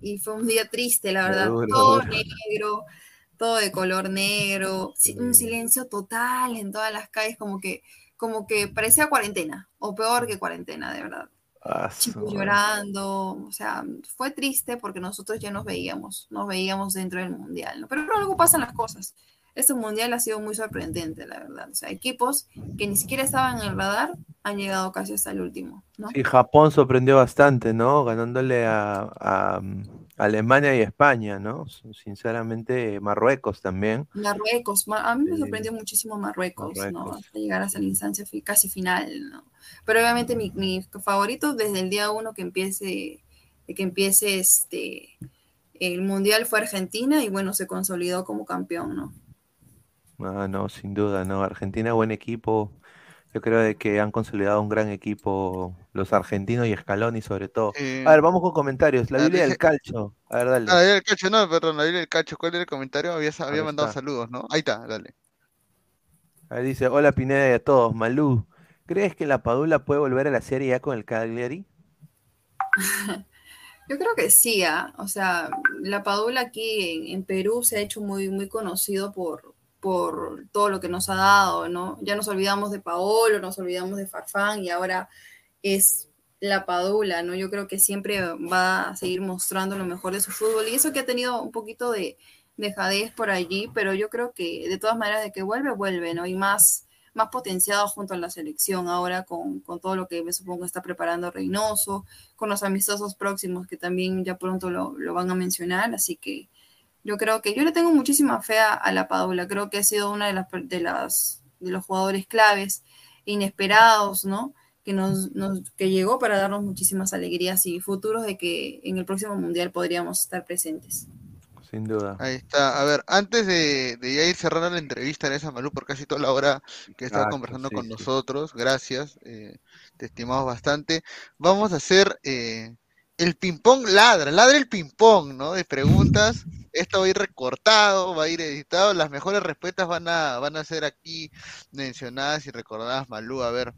Y fue un día triste, la verdad, todo negro, todo de color negro, un silencio total en todas las calles, como que, como que parecía cuarentena, o peor que cuarentena, de verdad. Ah, Chicos llorando, o sea, fue triste porque nosotros ya nos veíamos, nos veíamos dentro del mundial, ¿no? Pero luego pasan las cosas. Este mundial ha sido muy sorprendente, la verdad. O sea, equipos que ni siquiera estaban en el radar han llegado casi hasta el último, ¿no?
Sí, Japón sorprendió bastante, ¿no? Ganándole a Alemania y España, ¿no? Sinceramente, Marruecos también.
Marruecos, a mí me sorprendió muchísimo Marruecos, ¿no? Hasta llegar hasta la instancia casi final, ¿no? Pero obviamente mi, mi favorito desde el día uno que empiece, que empiece este, el Mundial fue Argentina y bueno, se consolidó como campeón, ¿no?
Ah, no, sin duda, ¿no? Argentina, buen equipo, yo creo de que han consolidado un gran equipo los argentinos y Scaloni sobre todo. a ver, vamos con comentarios. La Biblia del Calcho. A ver, dale.
Ah, la Biblia del Calcho, no, perdón, la Biblia del Calcho. ¿Cuál era el comentario? Había, había mandado saludos, ¿no? Ahí está, dale.
Ahí dice, hola Pineda y a todos. Malú, ¿crees que la Padula puede volver a la serie ya con el Cagliari?
Yo creo que sí, ¿ah? o sea, la Padula aquí en, en, Perú se ha hecho muy, muy conocido por, por todo lo que nos ha dado, ¿no? Ya nos olvidamos de Paolo, nos olvidamos de Farfán y ahora es la Padula, ¿no? Yo creo que siempre va a seguir mostrando lo mejor de su fútbol y eso que ha tenido un poquito de dejadez por allí, pero yo creo que de todas maneras de que vuelve, vuelve, ¿no? Y más, más potenciado junto a la selección ahora con, con todo lo que me supongo está preparando Reynoso, con los amistosos próximos que también ya pronto lo, lo van a mencionar, así que yo creo que yo le tengo muchísima fe a, la Padula, creo que ha sido una de las, de las de los jugadores claves inesperados, ¿no? Que, nos, que llegó para darnos muchísimas alegrías y futuros de que en el próximo Mundial podríamos estar presentes.
Sin duda.
Ahí está. A ver, antes de, de ya ir cerrando la entrevista en esa Malú por casi toda la hora que está conversando con nosotros, gracias, eh, te estimamos bastante. Vamos a hacer eh, el ping-pong ladra, ladra el ping-pong, ¿no? De preguntas. Esto va a ir recortado, va a ir editado. Las mejores respuestas van a, van a ser aquí mencionadas y recordadas, Malú. A ver.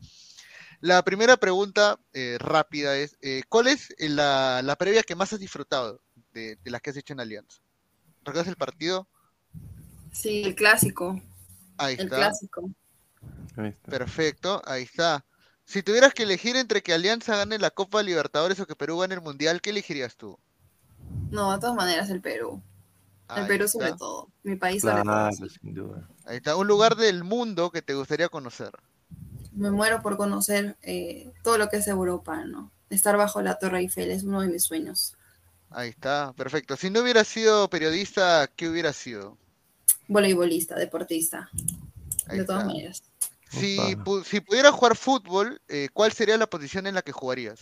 La primera pregunta eh, rápida es, eh, ¿cuál es la, la, previa que más has disfrutado de, las que has hecho en Alianza? ¿Recuerdas el partido?
Sí, el clásico.
Ahí está.
El clásico.
Perfecto, ahí está. Si tuvieras que elegir entre que Alianza gane la Copa Libertadores o que Perú gane el Mundial, ¿qué elegirías tú?
No, de todas maneras el Perú. El Perú sobre todo. Mi país sobre todo.
Sin duda.
Ahí está. Un lugar del mundo que te gustaría conocer.
Me muero por conocer eh, todo lo que es Europa, ¿no? Estar bajo la Torre Eiffel es uno de mis sueños.
Ahí está, perfecto. Si no hubiera sido periodista, ¿qué hubiera sido?
Voleibolista, deportista. de todas maneras.
Si, si pudieras jugar fútbol, eh, ¿cuál sería la posición en la que jugarías?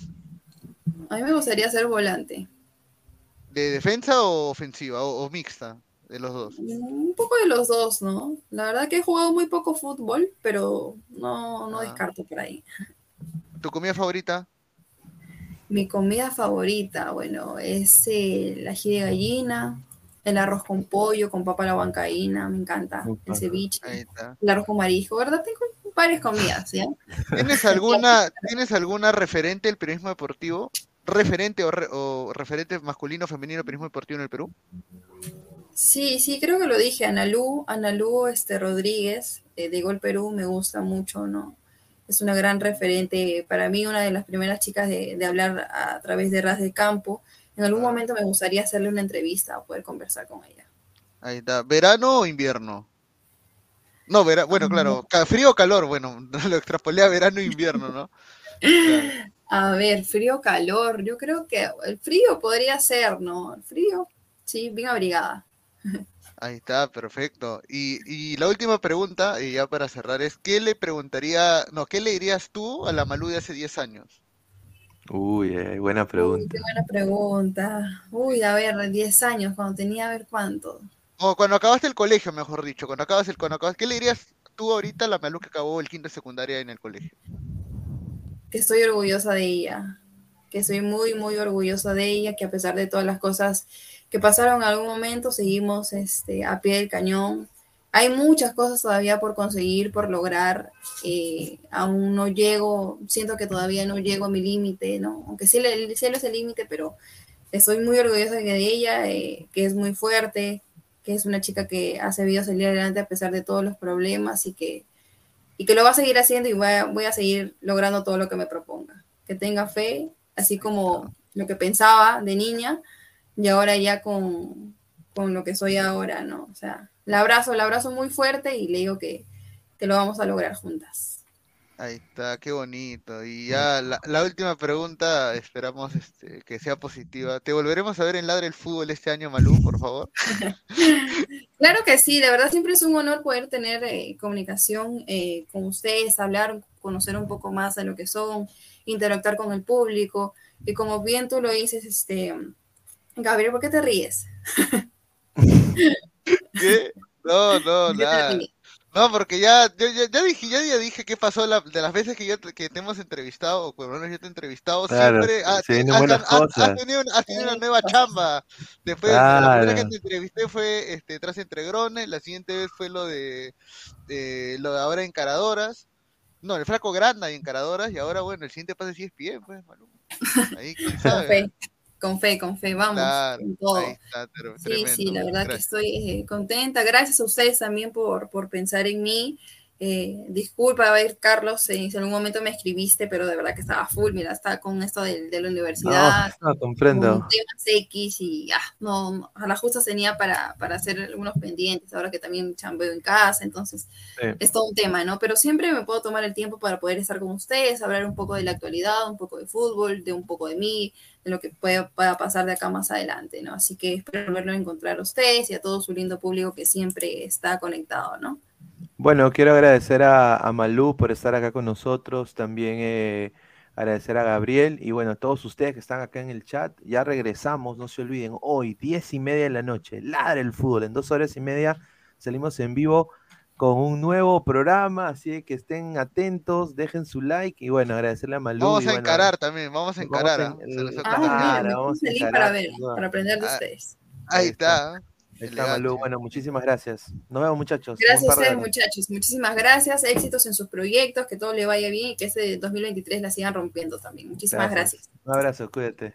A mí me gustaría ser volante.
¿De defensa o ofensiva o, mixta? De los dos.
Un poco de los dos, ¿no? La verdad que he jugado muy poco fútbol, pero no, no ah. descarto por ahí.
¿Tu comida favorita?
Mi comida favorita, bueno, es el ají de gallina, el arroz con pollo, con papa a la huancaína, me encanta, el ceviche, el arroz con marisco, ¿verdad? Tengo varias comidas, ¿ya?
¿Tienes alguna, ¿Tienes alguna referente del periodismo deportivo? ¿Referente o, referente masculino o femenino periodismo deportivo en el Perú?
Sí, sí, creo que lo dije, Analú, Analú este, Rodríguez, eh, de Gol Perú, me gusta mucho, ¿no? Es una gran referente, para mí una de las primeras chicas de, de hablar a través de Ras de Campo, en algún momento me gustaría hacerle una entrevista o poder conversar con ella.
Ahí está. ¿Verano o invierno? No, bueno, claro, frío o calor, bueno, lo extrapolé a verano e invierno, ¿no?
A ver, frío calor, yo creo que el frío podría ser, ¿no? El frío, sí, bien abrigada.
Ahí está, perfecto. Y, y, la última pregunta, y ya para cerrar, es, ¿qué le preguntaría, no, qué le dirías tú a la Malú de hace 10 años?
Uy, eh, buena pregunta.
qué buena pregunta. Uy, a ver, 10 años, cuando tenía, a ver cuánto.
O cuando acabaste el colegio, mejor dicho, cuando acabas el, cuando acabas, ¿qué le dirías tú ahorita a la Malú que acabó el quinto de secundaria en el colegio?
Que estoy orgullosa de ella, que soy muy, muy orgullosa de ella, que a pesar de todas las cosas que pasaron en algún momento, seguimos este, a pie del cañón, hay muchas cosas todavía por conseguir, por lograr. Eh, aún no llego, siento que todavía no llego a mi límite, ¿no? Aunque sí, el cielo es el límite, pero estoy muy orgullosa de ella, eh, que es muy fuerte, que es una chica que ha sabido salir adelante a pesar de todos los problemas y que, y que lo va a seguir haciendo y voy a, voy a seguir logrando todo lo que me proponga. Que tenga fe, así como lo que pensaba de niña y ahora ya con, con lo que soy ahora, ¿no? O sea, la abrazo, la abrazo muy fuerte y le digo que, lo vamos a lograr juntas.
Ahí está, qué bonito. Y ya la, última pregunta, esperamos este, que sea positiva. ¿Te volveremos a ver en Ladre el Fútbol este año, Malú, por favor?
claro que sí, de verdad siempre es un honor poder tener eh, comunicación eh, con ustedes, hablar, conocer un poco más de lo que son, interactuar con el público. Y como bien tú lo dices, este, Gabriel, ¿por qué te ríes?
¿Qué? No, no, nada. No, porque ya, yo, ya, dije, ya, ya dije qué pasó de las veces que yo que te hemos entrevistado, o por lo menos yo te he entrevistado, siempre has, tenido, una nueva chamba. Después, la primera que te entrevisté fue este, tras Entregrones, la siguiente vez fue lo de, lo de ahora encaradoras. No, el flaco grande y encaradoras, y ahora bueno, el siguiente paso sí es pie, pues, Ahí quién sabe.
Con fe, con fe, vamos. con todo. sí, sí, la verdad que estoy eh, contenta. Gracias a ustedes también por, por pensar en mí. Eh, disculpa, a ver, Carlos, eh, si en algún momento me escribiste, pero de verdad que estaba full, mira, estaba con esto de, la universidad.
No, comprendo.
Temas X y ya, no, a la justa tenía para, para hacer algunos pendientes, ahora que también chambeo en casa, entonces es todo un tema, ¿no? Pero siempre me puedo tomar el tiempo para poder estar con ustedes, hablar un poco de la actualidad, un poco de fútbol, de un poco de mí, de lo que pueda, pueda pasar de acá más adelante, ¿no? Así que espero verlo encontrar a ustedes y a todo su lindo público que siempre está conectado, ¿no?
Bueno, quiero agradecer a, a Malú por estar acá con nosotros, también eh, agradecer a Gabriel y bueno, a todos ustedes que están acá en el chat. Ya regresamos, no se olviden, hoy, diez y media de la noche, ladra el fútbol, en dos horas y media salimos en vivo con un nuevo programa, así que estén atentos, dejen su like y bueno, agradecerle a Malú.
Vamos
y
a
bueno,
encarar también, vamos a encarar.
vamos a encarar,
para ver, para aprender de ustedes.
Ahí está.
Ahí está. Malú, bueno, muchísimas gracias. Nos vemos muchachos.
Gracias a ustedes,
horas.
muchachos. Muchísimas gracias. Éxitos en sus proyectos, que todo le vaya bien y que este 2023 la sigan rompiendo también. Muchísimas gracias.
Un abrazo, cuídate.